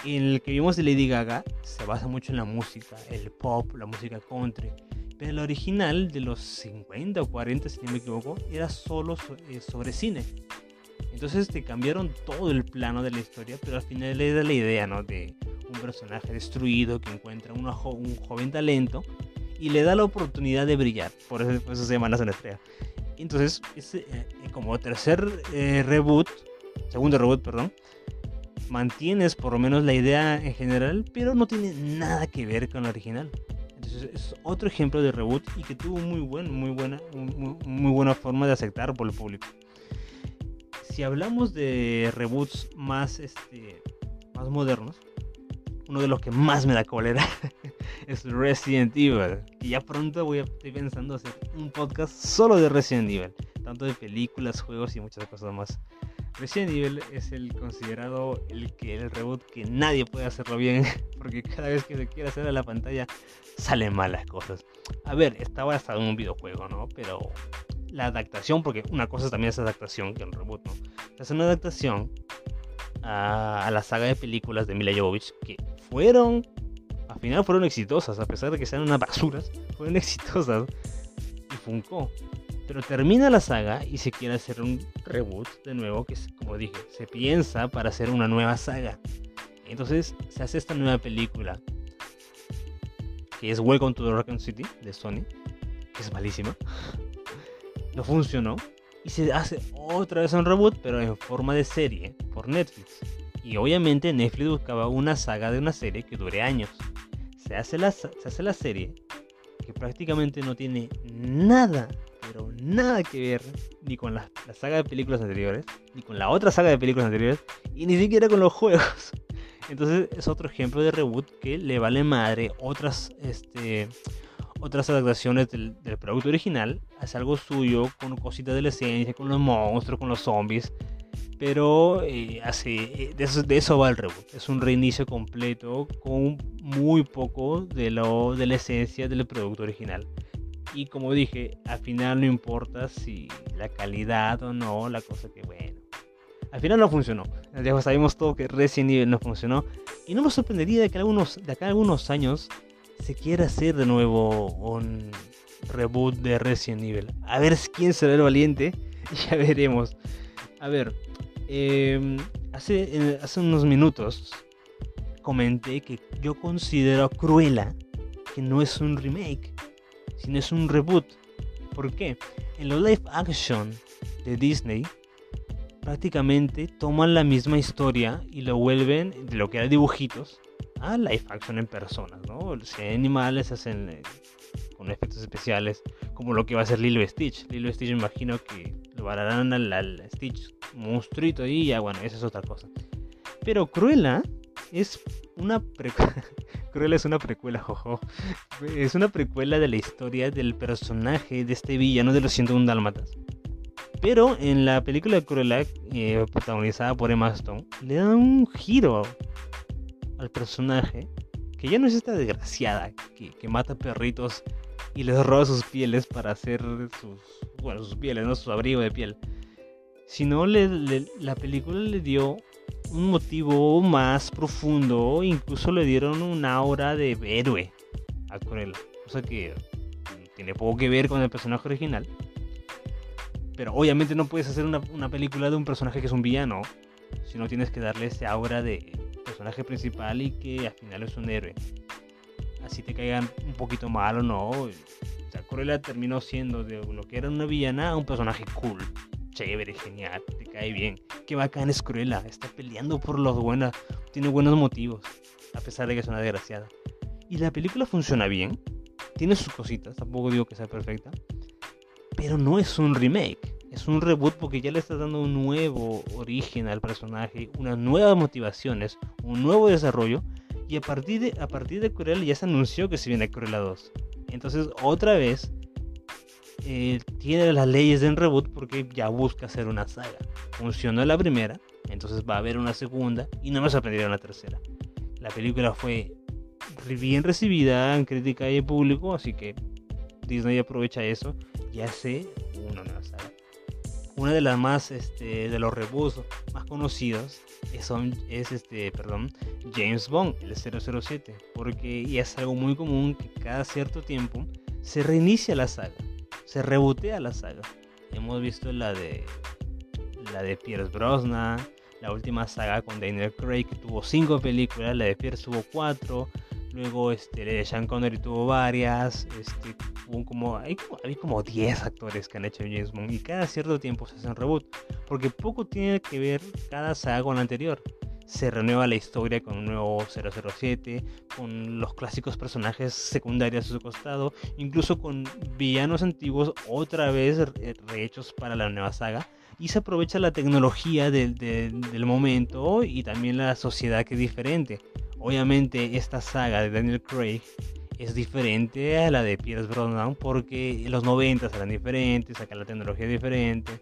en el que vimos de Lady Gaga se basa mucho en la música, el pop, la música country. Pero el original de los 50 o 40, si no me equivoco, era solo eh, sobre cine. Entonces te cambiaron todo el plano de la historia, pero al final era la idea, ¿no? De un personaje destruido que encuentra un joven talento y le da la oportunidad de brillar. Por eso, se llama La Estrella. Entonces, eh, como tercer eh, reboot, segundo reboot, perdón, mantienes por lo menos la idea en general, pero no tiene nada que ver con la original. Es otro ejemplo de reboot y que tuvo muy, buen, muy, buena, muy, buena forma de aceptar por el público. Si hablamos de reboots más, este, más modernos, uno de los que más me da cólera es Resident Evil. Y ya pronto voy a, estoy pensando hacer un podcast solo de Resident Evil, tanto de películas, juegos y muchas cosas más. Resident Evil es el considerado el que el reboot que nadie puede hacerlo bien, porque cada vez que se quiere hacer a la pantalla salen malas cosas. A ver, estaba hasta en un videojuego, ¿no? Pero la adaptación, porque una cosa también es adaptación que el reboot, ¿no? Es una adaptación a, la saga de películas de Mila Jovovich que fueron, al final fueron exitosas, a pesar de que sean unas basuras, fueron exitosas y funcó. Pero termina la saga y se quiere hacer un reboot de nuevo, que como dije, se piensa para hacer una nueva saga. Entonces se hace esta nueva película, que es Welcome to the Raccoon City de Sony, que es malísima. No funcionó. Y se hace otra vez un reboot, pero en forma de serie, por Netflix. Y obviamente Netflix buscaba una saga de una serie que dure años. Se hace la, se hace la serie que prácticamente no tiene nada nada que ver ni con la, saga de películas anteriores, ni con la otra saga de películas anteriores, y ni siquiera con los juegos. Entonces es otro ejemplo de reboot que le vale madre otras, este, otras adaptaciones del, producto original, hace algo suyo con cositas de la esencia, con los monstruos, con los zombies. Pero eh, eh, de, eso, de eso va el reboot. Es un reinicio completo con muy poco de, lo, de la esencia del producto original. Y como dije, al final no importa si la calidad o no, la cosa que bueno. Al final no funcionó. Ya sabemos todo que Resident Evil no funcionó. Y no me sorprendería de que algunos, de acá a algunos años se quiera hacer de nuevo un reboot de Resident Evil. A ver quién será el valiente. Ya veremos. A ver, em, hace, hace unos minutos comenté que yo considero Cruella que no es un remake sino es un reboot. ¿Por qué? En los live action de Disney prácticamente toman la misma historia y lo vuelven de lo que era dibujitos a live action en personas, ¿no? Hay animales se hacen eh, con efectos especiales, como lo que va a ser Lilo Stitch. Lilo Stitch imagino que lo harán al, Stitch monstruito y ya bueno, esa es otra cosa. Pero Cruella es una Cruella es una precuela, jojo. Es una precuela de la historia del personaje de este villano de los 101 Dálmatas. Pero en la película de Cruella, eh, protagonizada por Emma Stone, le dan un giro al personaje que ya no es esta desgraciada que, mata perritos y les roba sus pieles para hacer sus, bueno, sus pieles, no su abrigo de piel. Sino la película le dio un motivo más profundo, incluso le dieron un aura de héroe a Cruella, cosa que tiene poco que ver con el personaje original. Pero obviamente no puedes hacer una, película de un personaje que es un villano, si no tienes que darle ese aura de personaje principal y que al final es un héroe. Así te caigan un poquito mal o no. O Cruella terminó siendo de lo que era una villana a un personaje cool chévere, genial, te cae bien. Qué bacán es Cruella, está peleando por los buenos, tiene buenos motivos, a pesar de que es una desgraciada. Y la película funciona bien, tiene sus cositas, tampoco digo que sea perfecta, pero no es un remake, es un reboot porque ya le está dando un nuevo origen al personaje, unas nuevas motivaciones, un nuevo desarrollo, y a partir de, a partir de Cruella ya se anunció que se viene Cruella 2. Entonces, otra vez, eh, tiene las leyes de reboot porque ya busca hacer una saga. Funcionó la primera, entonces va a haber una segunda y no me sorprendería una tercera. La película fue bien recibida en crítica y público, así que Disney aprovecha eso y hace una nueva saga. Una de las más, este, de los reboots más conocidos es, es este, perdón, James Bond, el 007, porque y es algo muy común que cada cierto tiempo se reinicia la saga se rebotea la saga. Hemos visto la de la de Pierce Brosnan, la última saga con Daniel Craig, tuvo cinco películas, la de Pierce tuvo cuatro, luego este, la de Sean Connery tuvo varias, este, hubo como, hay, como, hay como 10 actores que han hecho James Bond y cada cierto tiempo se hacen reboot, porque poco tiene que ver cada saga con la anterior. Se renueva la historia con un nuevo 007, con los clásicos personajes secundarios a su costado, incluso con villanos antiguos otra vez rehechos para la nueva saga y se aprovecha la tecnología del, del, momento y también la sociedad que es diferente. Obviamente esta saga de Daniel Craig es diferente a la de Pierce Brosnan porque los 90 eran diferentes, acá la tecnología es diferente.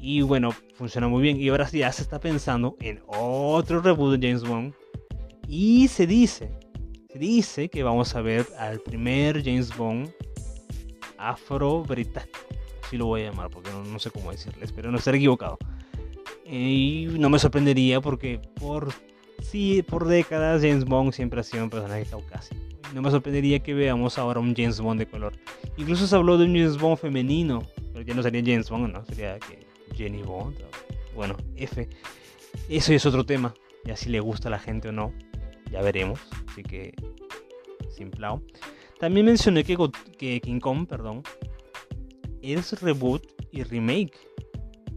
Y bueno, funciona muy bien. Y ahora ya se está pensando en otro reboot de James Bond. Y se dice, se dice que vamos a ver al primer James Bond afro-británico así lo voy a llamar, porque no, sé cómo decirle, espero no estar equivocado. Y no me sorprendería porque por, sí, por décadas James Bond siempre ha sido un personaje caucásico. No me sorprendería que veamos ahora un James Bond de color. Incluso se habló de un James Bond femenino, pero ya no sería James Bond, ¿no? Sería que Jenny Bond. Bueno, F. Eso es otro tema. Ya si le gusta a la gente o no, ya veremos. Así que, simplao. También mencioné que, que King Kong, perdón, es reboot y remake.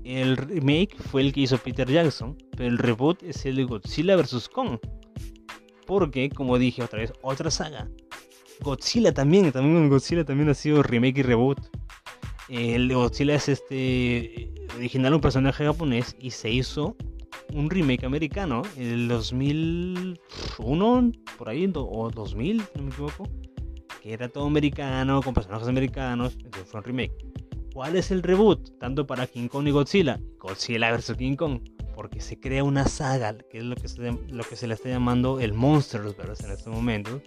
El remake fue el que hizo Peter Jackson, pero el reboot es el de Godzilla vs. Kong. Porque, como dije otra vez, otra saga. Godzilla también, también Godzilla también ha sido remake y reboot. El de Godzilla es este original un personaje japonés y se hizo un remake americano en el 2001, por ahí, o 2000, no me equivoco, que era todo americano, con personajes americanos, entonces fue un remake. ¿Cuál es el reboot? Tanto para King Kong y Godzilla. Godzilla vs. King Kong. Porque se crea una saga, que es lo que se, lo que se le está llamando el Monsterverse en este momento.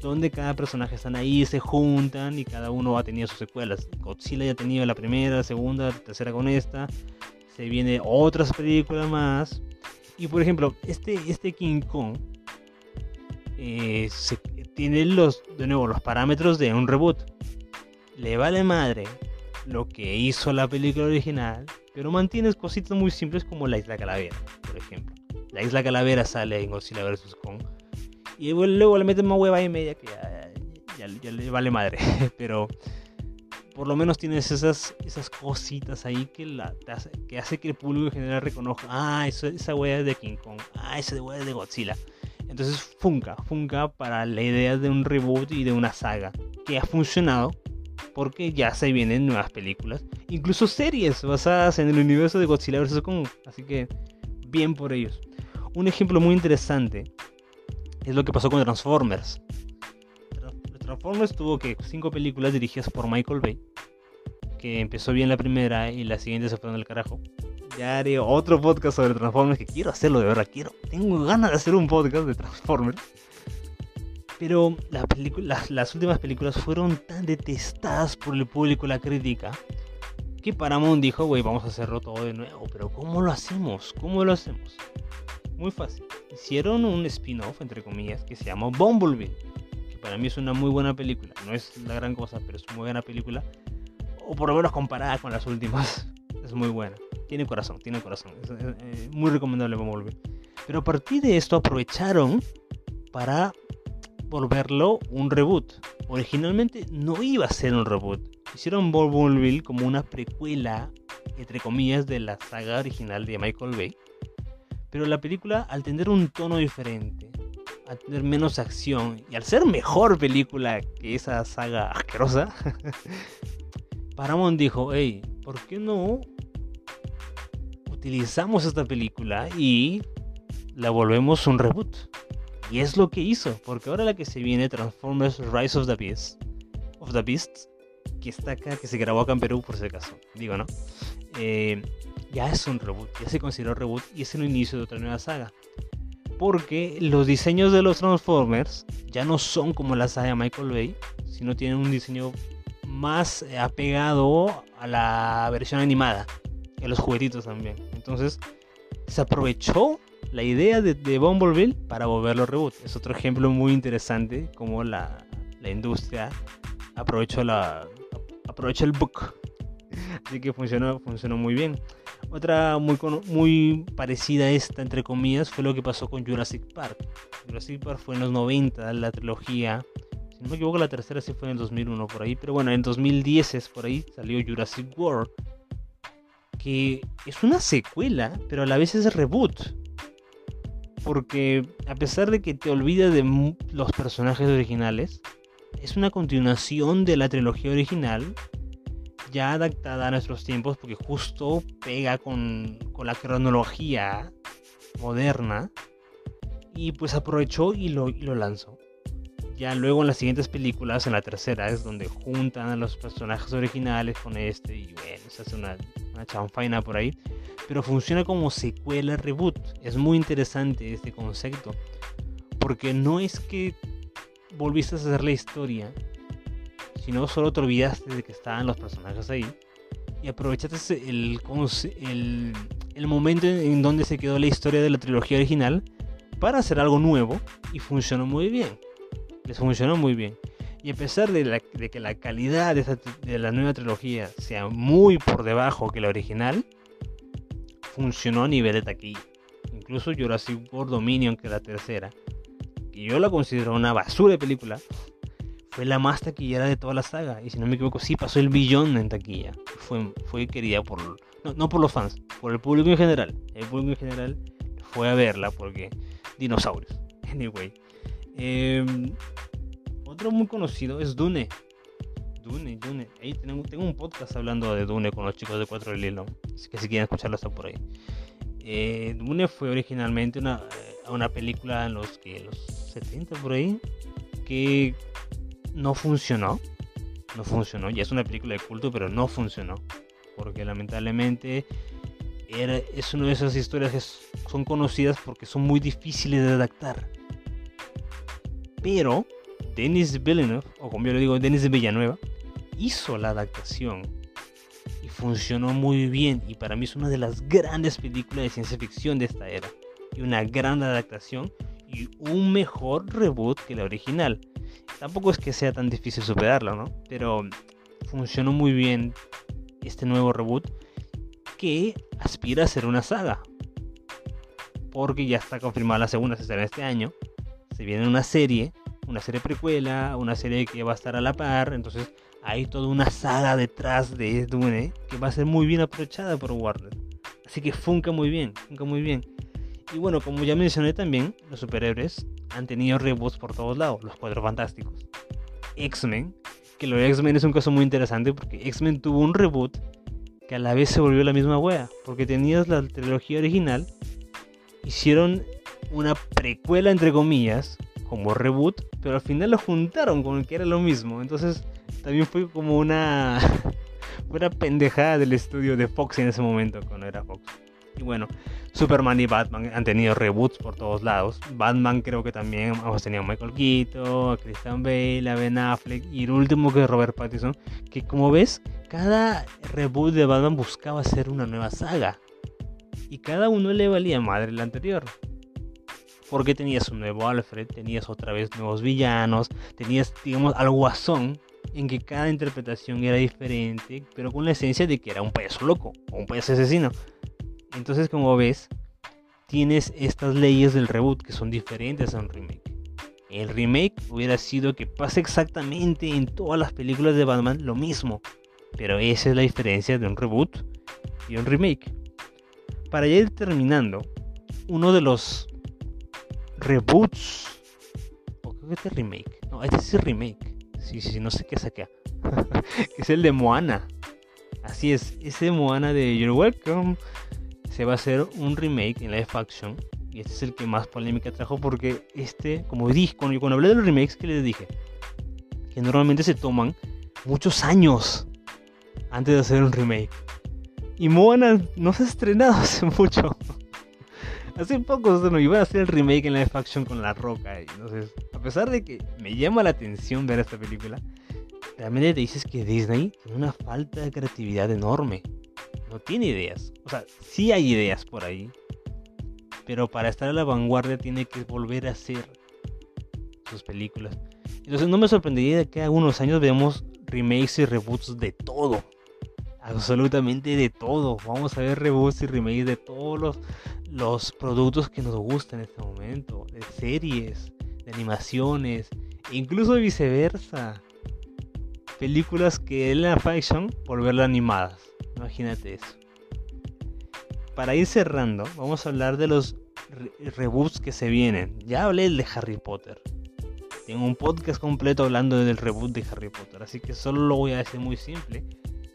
Donde cada personaje están ahí, se juntan y cada uno ha tenido sus secuelas. Godzilla ya ha tenido la primera, segunda, tercera con esta. Se viene otras películas más. Y por ejemplo, este, este King Kong eh, tiene los, de nuevo, los parámetros de un reboot. Le vale madre lo que hizo la película original, pero mantienes cositas muy simples como la Isla Calavera, por ejemplo. La Isla Calavera sale en Godzilla vs. Kong. Y luego le meten más hueva y media que ya, le vale madre. pero por lo menos tienes esas, esas cositas ahí que, la, que hace que el público en general reconozca, ah, esa huella es de King Kong, ah, esa huella es de Godzilla. Entonces funca, funca para la idea de un reboot y de una saga que ha funcionado porque ya se vienen nuevas películas, incluso series basadas en el universo de Godzilla vs. Kong, así que bien por ellos. Un ejemplo muy interesante es lo que pasó con Transformers. Transformers tuvo que cinco películas dirigidas por Michael Bay, que empezó bien la primera y la siguiente se fueron del carajo. Ya haré otro podcast sobre Transformers que quiero hacerlo de verdad, quiero, tengo ganas de hacer un podcast de Transformers. Pero las, últimas películas fueron tan detestadas por el público la crítica que Paramount dijo, güey, vamos a hacerlo todo de nuevo. Pero ¿cómo lo hacemos? ¿Cómo lo hacemos? Muy fácil. Hicieron un spin-off, entre comillas, que se llama Bumblebee. Que para mí es una muy buena película. No es la gran cosa, pero es una muy buena película. O por lo menos comparada con las últimas. Es muy buena. Tiene corazón, tiene corazón. Es, eh, muy recomendable Bumblebee. Pero a partir de esto aprovecharon para volverlo un reboot. Originalmente no iba a ser un reboot. Hicieron Bumblebee como una precuela, entre comillas, de la saga original de Michael Bay. Pero la película, al tener un tono diferente, al tener menos acción y al ser mejor película que esa saga asquerosa, Paramount dijo, hey, ¿por qué no utilizamos esta película y la volvemos un reboot? Y es lo que hizo, porque ahora la que se viene, Transformers Rise of the Beast, of the Beasts, que está acá, que se grabó acá en Perú por si acaso, digo, ¿no? Eh, ya es un reboot, ya se consideró reboot y es el inicio de otra nueva saga. Porque los diseños de los Transformers ya no son como la saga de Michael Bay, sino tienen un diseño más apegado a la versión animada, a los juguetitos también. Entonces, se aprovechó la idea de, de Bumblebee para volverlo reboot. Es otro ejemplo muy interesante como la, la industria aprovechó, la, aprovechó el book. Así que funcionó, funcionó muy bien. Otra muy, muy parecida a esta, entre comillas, fue lo que pasó con Jurassic Park. Jurassic Park fue en los 90, la trilogía. Si no me equivoco, la tercera sí fue en el 2001 por ahí. Pero bueno, en 2010 es por ahí salió Jurassic World. Que es una secuela, pero a la vez es reboot. Porque a pesar de que te olvidas de los personajes originales, es una continuación de la trilogía original ya adaptada a nuestros tiempos porque justo pega con, la cronología moderna y pues aprovechó y lo, lo lanzó. Ya luego en las siguientes películas, en la tercera, es donde juntan a los personajes originales con este y bueno, se hace una, una chanfaina por ahí. Pero funciona como secuela reboot. Es muy interesante este concepto. Porque no es que volviste a hacer la historia, si no solo te olvidaste de que estaban los personajes ahí y aprovechaste el, el, el momento en donde se quedó la historia de la trilogía original para hacer algo nuevo y funcionó muy bien. Les funcionó muy bien. Y a pesar de, que la calidad de, de, la nueva trilogía sea muy por debajo que la original, funcionó a nivel de taquilla. Incluso Jurassic World Dominion, que es la tercera, que yo la considero una basura de película, fue la más taquillera de toda la saga. Y si no me equivoco, sí pasó el billón en taquilla. Fue, fue querida por. No, no por los fans, por el público en general. El público en general fue a verla porque. Dinosaurios. Anyway. Em, otro muy conocido es Dune. Dune, Dune. Ahí tengo, tengo, un podcast hablando de Dune con los chicos de 4 del Hilo. Así que si quieren escucharlo, está por ahí. Eh, Dune fue originalmente una, eh, una película en los que los 70 por ahí. Que no funcionó. No funcionó. Ya es una película de culto, pero no funcionó. Porque lamentablemente era, es una de esas historias que son conocidas porque son muy difíciles de adaptar. Pero Denis Villeneuve, o como yo le digo, Denis Villanueva, hizo la adaptación y funcionó muy bien. Y para mí es una de las grandes películas de ciencia ficción de esta era. Y una gran adaptación y un mejor reboot que la original. Tampoco es que sea tan difícil superarlo, ¿no? Pero funcionó muy bien este nuevo reboot que aspira a ser una saga. Porque ya está confirmada la segunda, se será este año. Se viene una serie, una serie precuela, una serie que va a estar a la par. Entonces hay toda una saga detrás de Dune que va a ser muy bien aprovechada por Warner. Así que funca muy bien, funca muy bien. Y bueno, como ya mencioné también, los superhéroes han tenido reboots por todos lados, los cuatro fantásticos. X-Men, que lo de X-Men es un caso muy interesante porque X-Men tuvo un reboot que a la vez se volvió la misma wea, porque tenías la trilogía original, hicieron una precuela entre comillas, como reboot, pero al final lo juntaron con que era lo mismo, entonces también fue como una, una pendejada del estudio de Fox en ese momento, cuando era Fox. Y bueno, Superman y Batman han tenido reboots por todos lados. Batman creo que también hemos tenido a Michael Keaton, a Christian Bale, a Ben Affleck y el último que es Robert Pattinson. Que como ves, cada reboot de Batman buscaba hacer una nueva saga. Y cada uno le valía madre el anterior. Porque tenías un nuevo Alfred, tenías otra vez nuevos villanos, tenías, digamos, al guasón en que cada interpretación era diferente, pero con la esencia de que era un payaso loco o un payaso asesino. Entonces, como ves, tienes estas leyes del reboot que son diferentes a un remake. El remake hubiera sido que pase exactamente en todas las películas de Batman lo mismo. Pero esa es la diferencia de un reboot y un remake. Para ir terminando, uno de los reboots. ¿O creo que este es remake? No, este es el remake. Sí, sí, no sé qué es acá. es el de Moana. Así es, ese Moana de You're Welcome se va a hacer un remake en live action. Y este es el que más polémica trajo porque este, como dije, cuando, cuando hablé de los remakes que les dije, que normalmente se toman muchos años antes de hacer un remake. Y Moana no se ha estrenado hace mucho. hace poco no iba a hacer el remake en live action con La Roca. Entonces, a pesar de que me llama la atención ver esta película, realmente te dices que Disney tiene una falta de creatividad enorme no tiene ideas. O sea, sí hay ideas por ahí. Pero para estar a la vanguardia tiene que volver a hacer sus películas. Entonces no me sorprendería de que a unos años veamos remakes y reboots de todo. absolutamente de todo. Vamos a ver reboots y remakes de todos los, los productos que nos gustan en este momento. De series, de animaciones, e incluso viceversa. Películas que en la fiction por verlas animadas. Imagínate eso. Para ir cerrando, vamos a hablar de los reboots que se vienen. Ya hablé de Harry Potter. Tengo un podcast completo hablando del reboot de Harry Potter, así que solo lo voy a decir muy simple.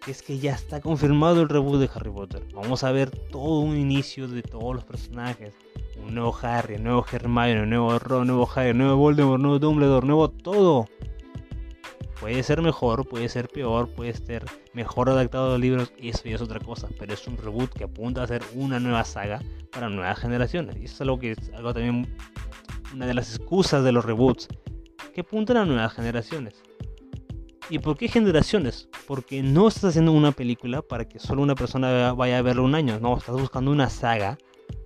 Es que ya está confirmado el reboot de Harry Potter. Vamos a ver todo un inicio de todos los personajes. Un nuevo Harry, un nuevo Hermione, un nuevo Ron, un nuevo Harry, un nuevo Voldemort, un nuevo Dumbledore, nuevo todo. Puede ser mejor, puede ser peor, puede ser mejor adaptado a los libros, eso ya es otra cosa, pero es un reboot que apunta a hacer una nueva saga para nuevas generaciones. Y eso es algo que es algo también una de las excusas de los reboots, que apuntan a nuevas generaciones. ¿Y por qué generaciones? Porque no estás haciendo una película para que solo una persona vaya a verlo un año, no, estás buscando una saga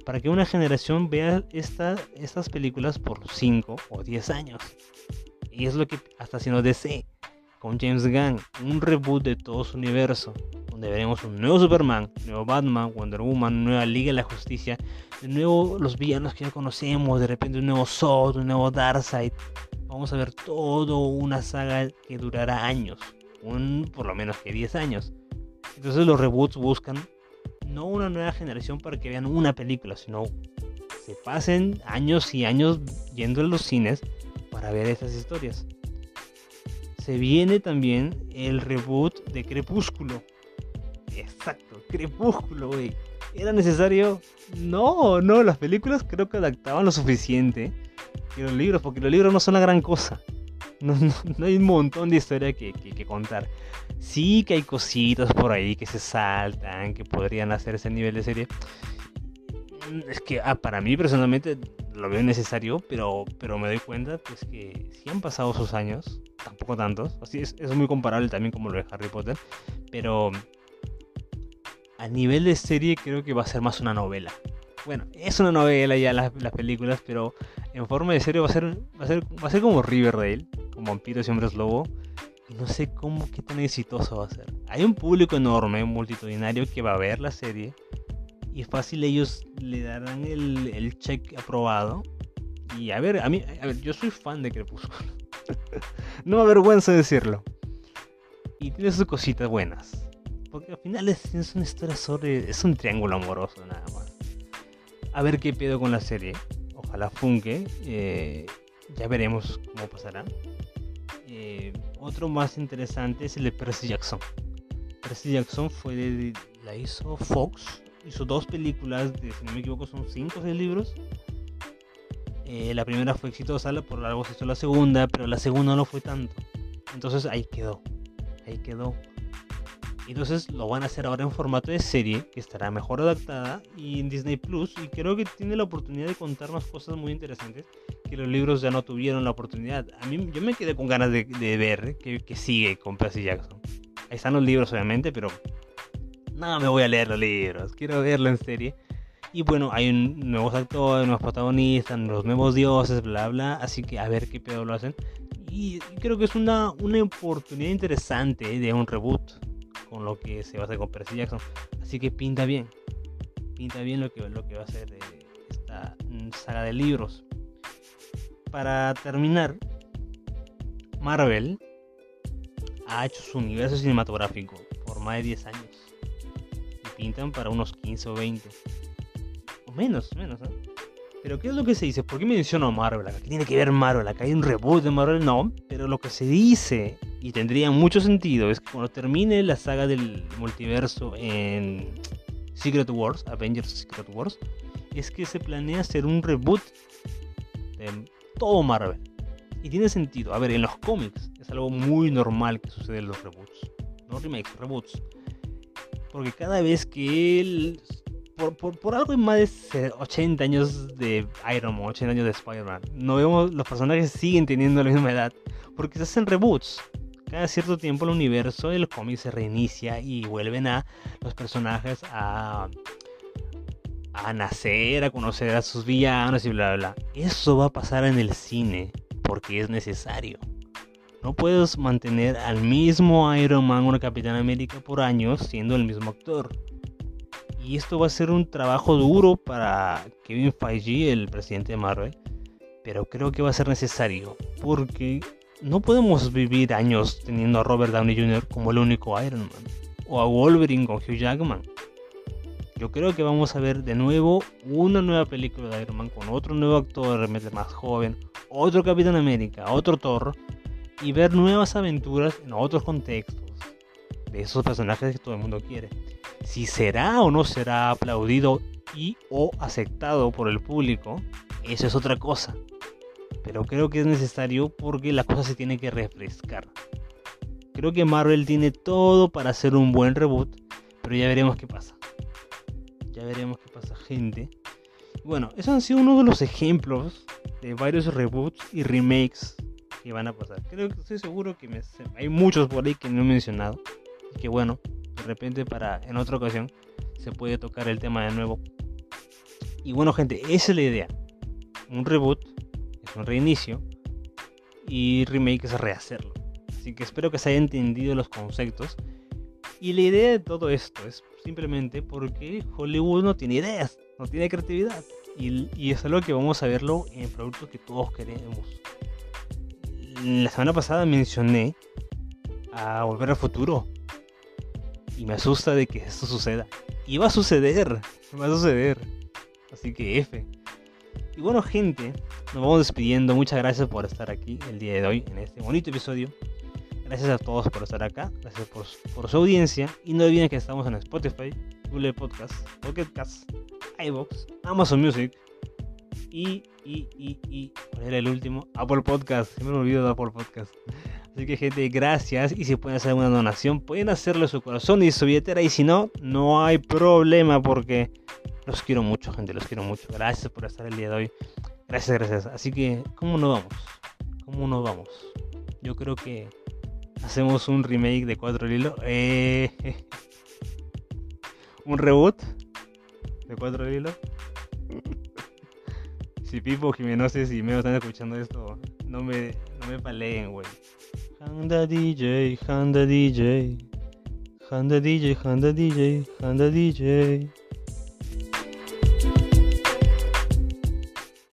para que una generación vea estas películas por 5 o 10 años. Y es lo que está haciendo DC con James Gunn, un reboot de todo su universo, donde veremos un nuevo Superman, nuevo Batman, Wonder Woman, nueva Liga de la Justicia, de nuevo los villanos que ya conocemos, de repente un nuevo Zod, un nuevo Darkseid. Vamos a ver toda una saga que durará años, un, por lo menos que 10 años. Entonces los reboots buscan no una nueva generación para que vean una película, sino se pasen años y años yendo a los cines para ver estas historias se viene también el reboot de Crepúsculo. Exacto, Crepúsculo, güey. ¿Era necesario? No, no, las películas creo que adaptaban lo suficiente que los libros, porque los libros no son la gran cosa. No, hay un montón de historia que, que, contar. Sí que hay cositas por ahí que se saltan, que podrían hacer ese nivel de serie. Es que ah, para mí personalmente lo veo necesario, pero, pero me doy cuenta pues, que si han pasado sus años, tampoco tantos, así es, es muy comparable también como lo de Harry Potter, pero a nivel de serie creo que va a ser más una novela. Bueno, es una novela ya las, las películas, pero en forma de serie va a ser, va a ser, va a ser como Riverdale, como Vampiros y Hombres Lobo. No sé cómo, qué tan exitoso va a ser. Hay un público enorme, multitudinario, que va a ver la serie. Y fácil ellos le darán el, el check aprobado. Y a ver, a mí, a ver, yo soy fan de Crepúsculo. no me avergüenza decirlo. Y tiene sus cositas buenas. Porque al final es, una historia sobre. Es un triángulo amoroso nada más. A ver qué pedo con la serie. Ojalá funke. Eh, ya veremos cómo pasará. Eh, otro más interesante es el de Percy Jackson. Percy Jackson fue de, la hizo Fox. Hizo dos películas de, si no me equivoco, son cinco o seis libros. Eh, la primera fue exitosa, por algo se hizo la segunda, pero la segunda no fue tanto. Entonces ahí quedó. Ahí quedó. Entonces lo van a hacer ahora en formato de serie, que estará mejor adaptada y en Disney Plus. Y creo que tiene la oportunidad de contar más cosas muy interesantes que los libros ya no tuvieron la oportunidad. A mí yo me quedé con ganas de, ver que, que, sigue con Percy Jackson. Ahí están los libros obviamente, pero no me voy a leer los libros. Quiero verlo en serie. Y bueno, hay nuevos actores, nuevos protagonistas, los nuevos dioses, bla, bla. Así que a ver qué pedo lo hacen. Y creo que es una, una oportunidad interesante de un reboot con lo que se va a hacer con Percy Jackson. Así que pinta bien. Pinta bien lo que, lo que va a ser esta saga de libros. Para terminar, Marvel ha hecho su universo cinematográfico por más de 10 años. Pintan para unos 15 o 20 menos, menos, ¿no? Pero ¿qué es lo que se dice? ¿Por qué menciono a Marvel ¿Qué tiene que ver Marvel? ¿Acá hay un reboot de Marvel? No, pero lo que se dice, y tendría mucho sentido, es que cuando termine la saga del multiverso en Secret Wars, Avengers Secret Wars, es que se planea hacer un reboot de todo Marvel. Y tiene sentido. A ver, en los cómics es algo muy normal que sucede en los reboots. No remakes, reboots. Porque cada vez que él por, por, algo más de 80 años de Iron Man, 80 años de Spider-Man, no vemos, los personajes siguen teniendo la misma edad, porque se hacen reboots. Cada cierto tiempo el universo del cómic se reinicia y vuelven a los personajes a, a nacer, a conocer a sus villanos y bla, bla, bla. Eso va a pasar en el cine porque es necesario. No puedes mantener al mismo Iron Man o Capitán América por años siendo el mismo actor. Y esto va a ser un trabajo duro para Kevin Feige, el presidente de Marvel. Pero creo que va a ser necesario. Porque no podemos vivir años teniendo a Robert Downey Jr. como el único Iron Man. O a Wolverine con Hugh Jackman. Yo creo que vamos a ver de nuevo una nueva película de Iron Man con otro nuevo actor más joven, otro Capitán América, otro Thor, y ver nuevas aventuras en otros contextos de esos personajes que todo el mundo quiere. Si será o no será aplaudido y o aceptado por el público, eso es otra cosa. Pero creo que es necesario porque la cosa se tiene que refrescar. Creo que Marvel tiene todo para hacer un buen reboot, pero ya veremos qué pasa veremos qué pasa, gente. Bueno, esos han sido uno de los ejemplos de varios reboots y remakes que van a pasar. Creo que estoy seguro que hay muchos por ahí que no he mencionado. Y que bueno, de repente para en otra ocasión se puede tocar el tema de nuevo. Y bueno, gente, esa es la idea. Un reboot es un reinicio y remake es rehacerlo. Así que espero que se haya entendido los conceptos. Y la idea de todo esto es simplemente porque Hollywood no tiene ideas, no tiene creatividad. Y, es algo que vamos a verlo en productos que todos queremos. La semana pasada mencioné a Volver al Futuro. Y me asusta de que esto suceda. Y va a suceder, va a suceder. Así que F. Y bueno gente, nos vamos despidiendo. Muchas gracias por estar aquí el día de hoy en este bonito episodio. Gracias a todos por estar acá, gracias por, su audiencia y no olviden que estamos en Spotify, Google Podcast, Pocket Cast, iVoox, Amazon Music y, y, y, y, ¿cuál el último? Apple Podcast, me olvido de Apple Podcast. Así que gente, gracias y si pueden hacer una donación, pueden hacerlo su corazón y su billetera y si no, no hay problema porque los quiero mucho, gente, los quiero mucho. Gracias por estar el día de hoy. Gracias, gracias. Así que, ¿cómo nos vamos? ¿Cómo nos vamos? Yo creo que hacemos un remake de Cuatro Hilos. Eh, un reboot de Cuatro Hilos. Si Pipo Jiménez y me están escuchando esto, no me, no me paleen, güey. Handa DJ, Handa DJ. Handa DJ, Handa DJ, Handa DJ.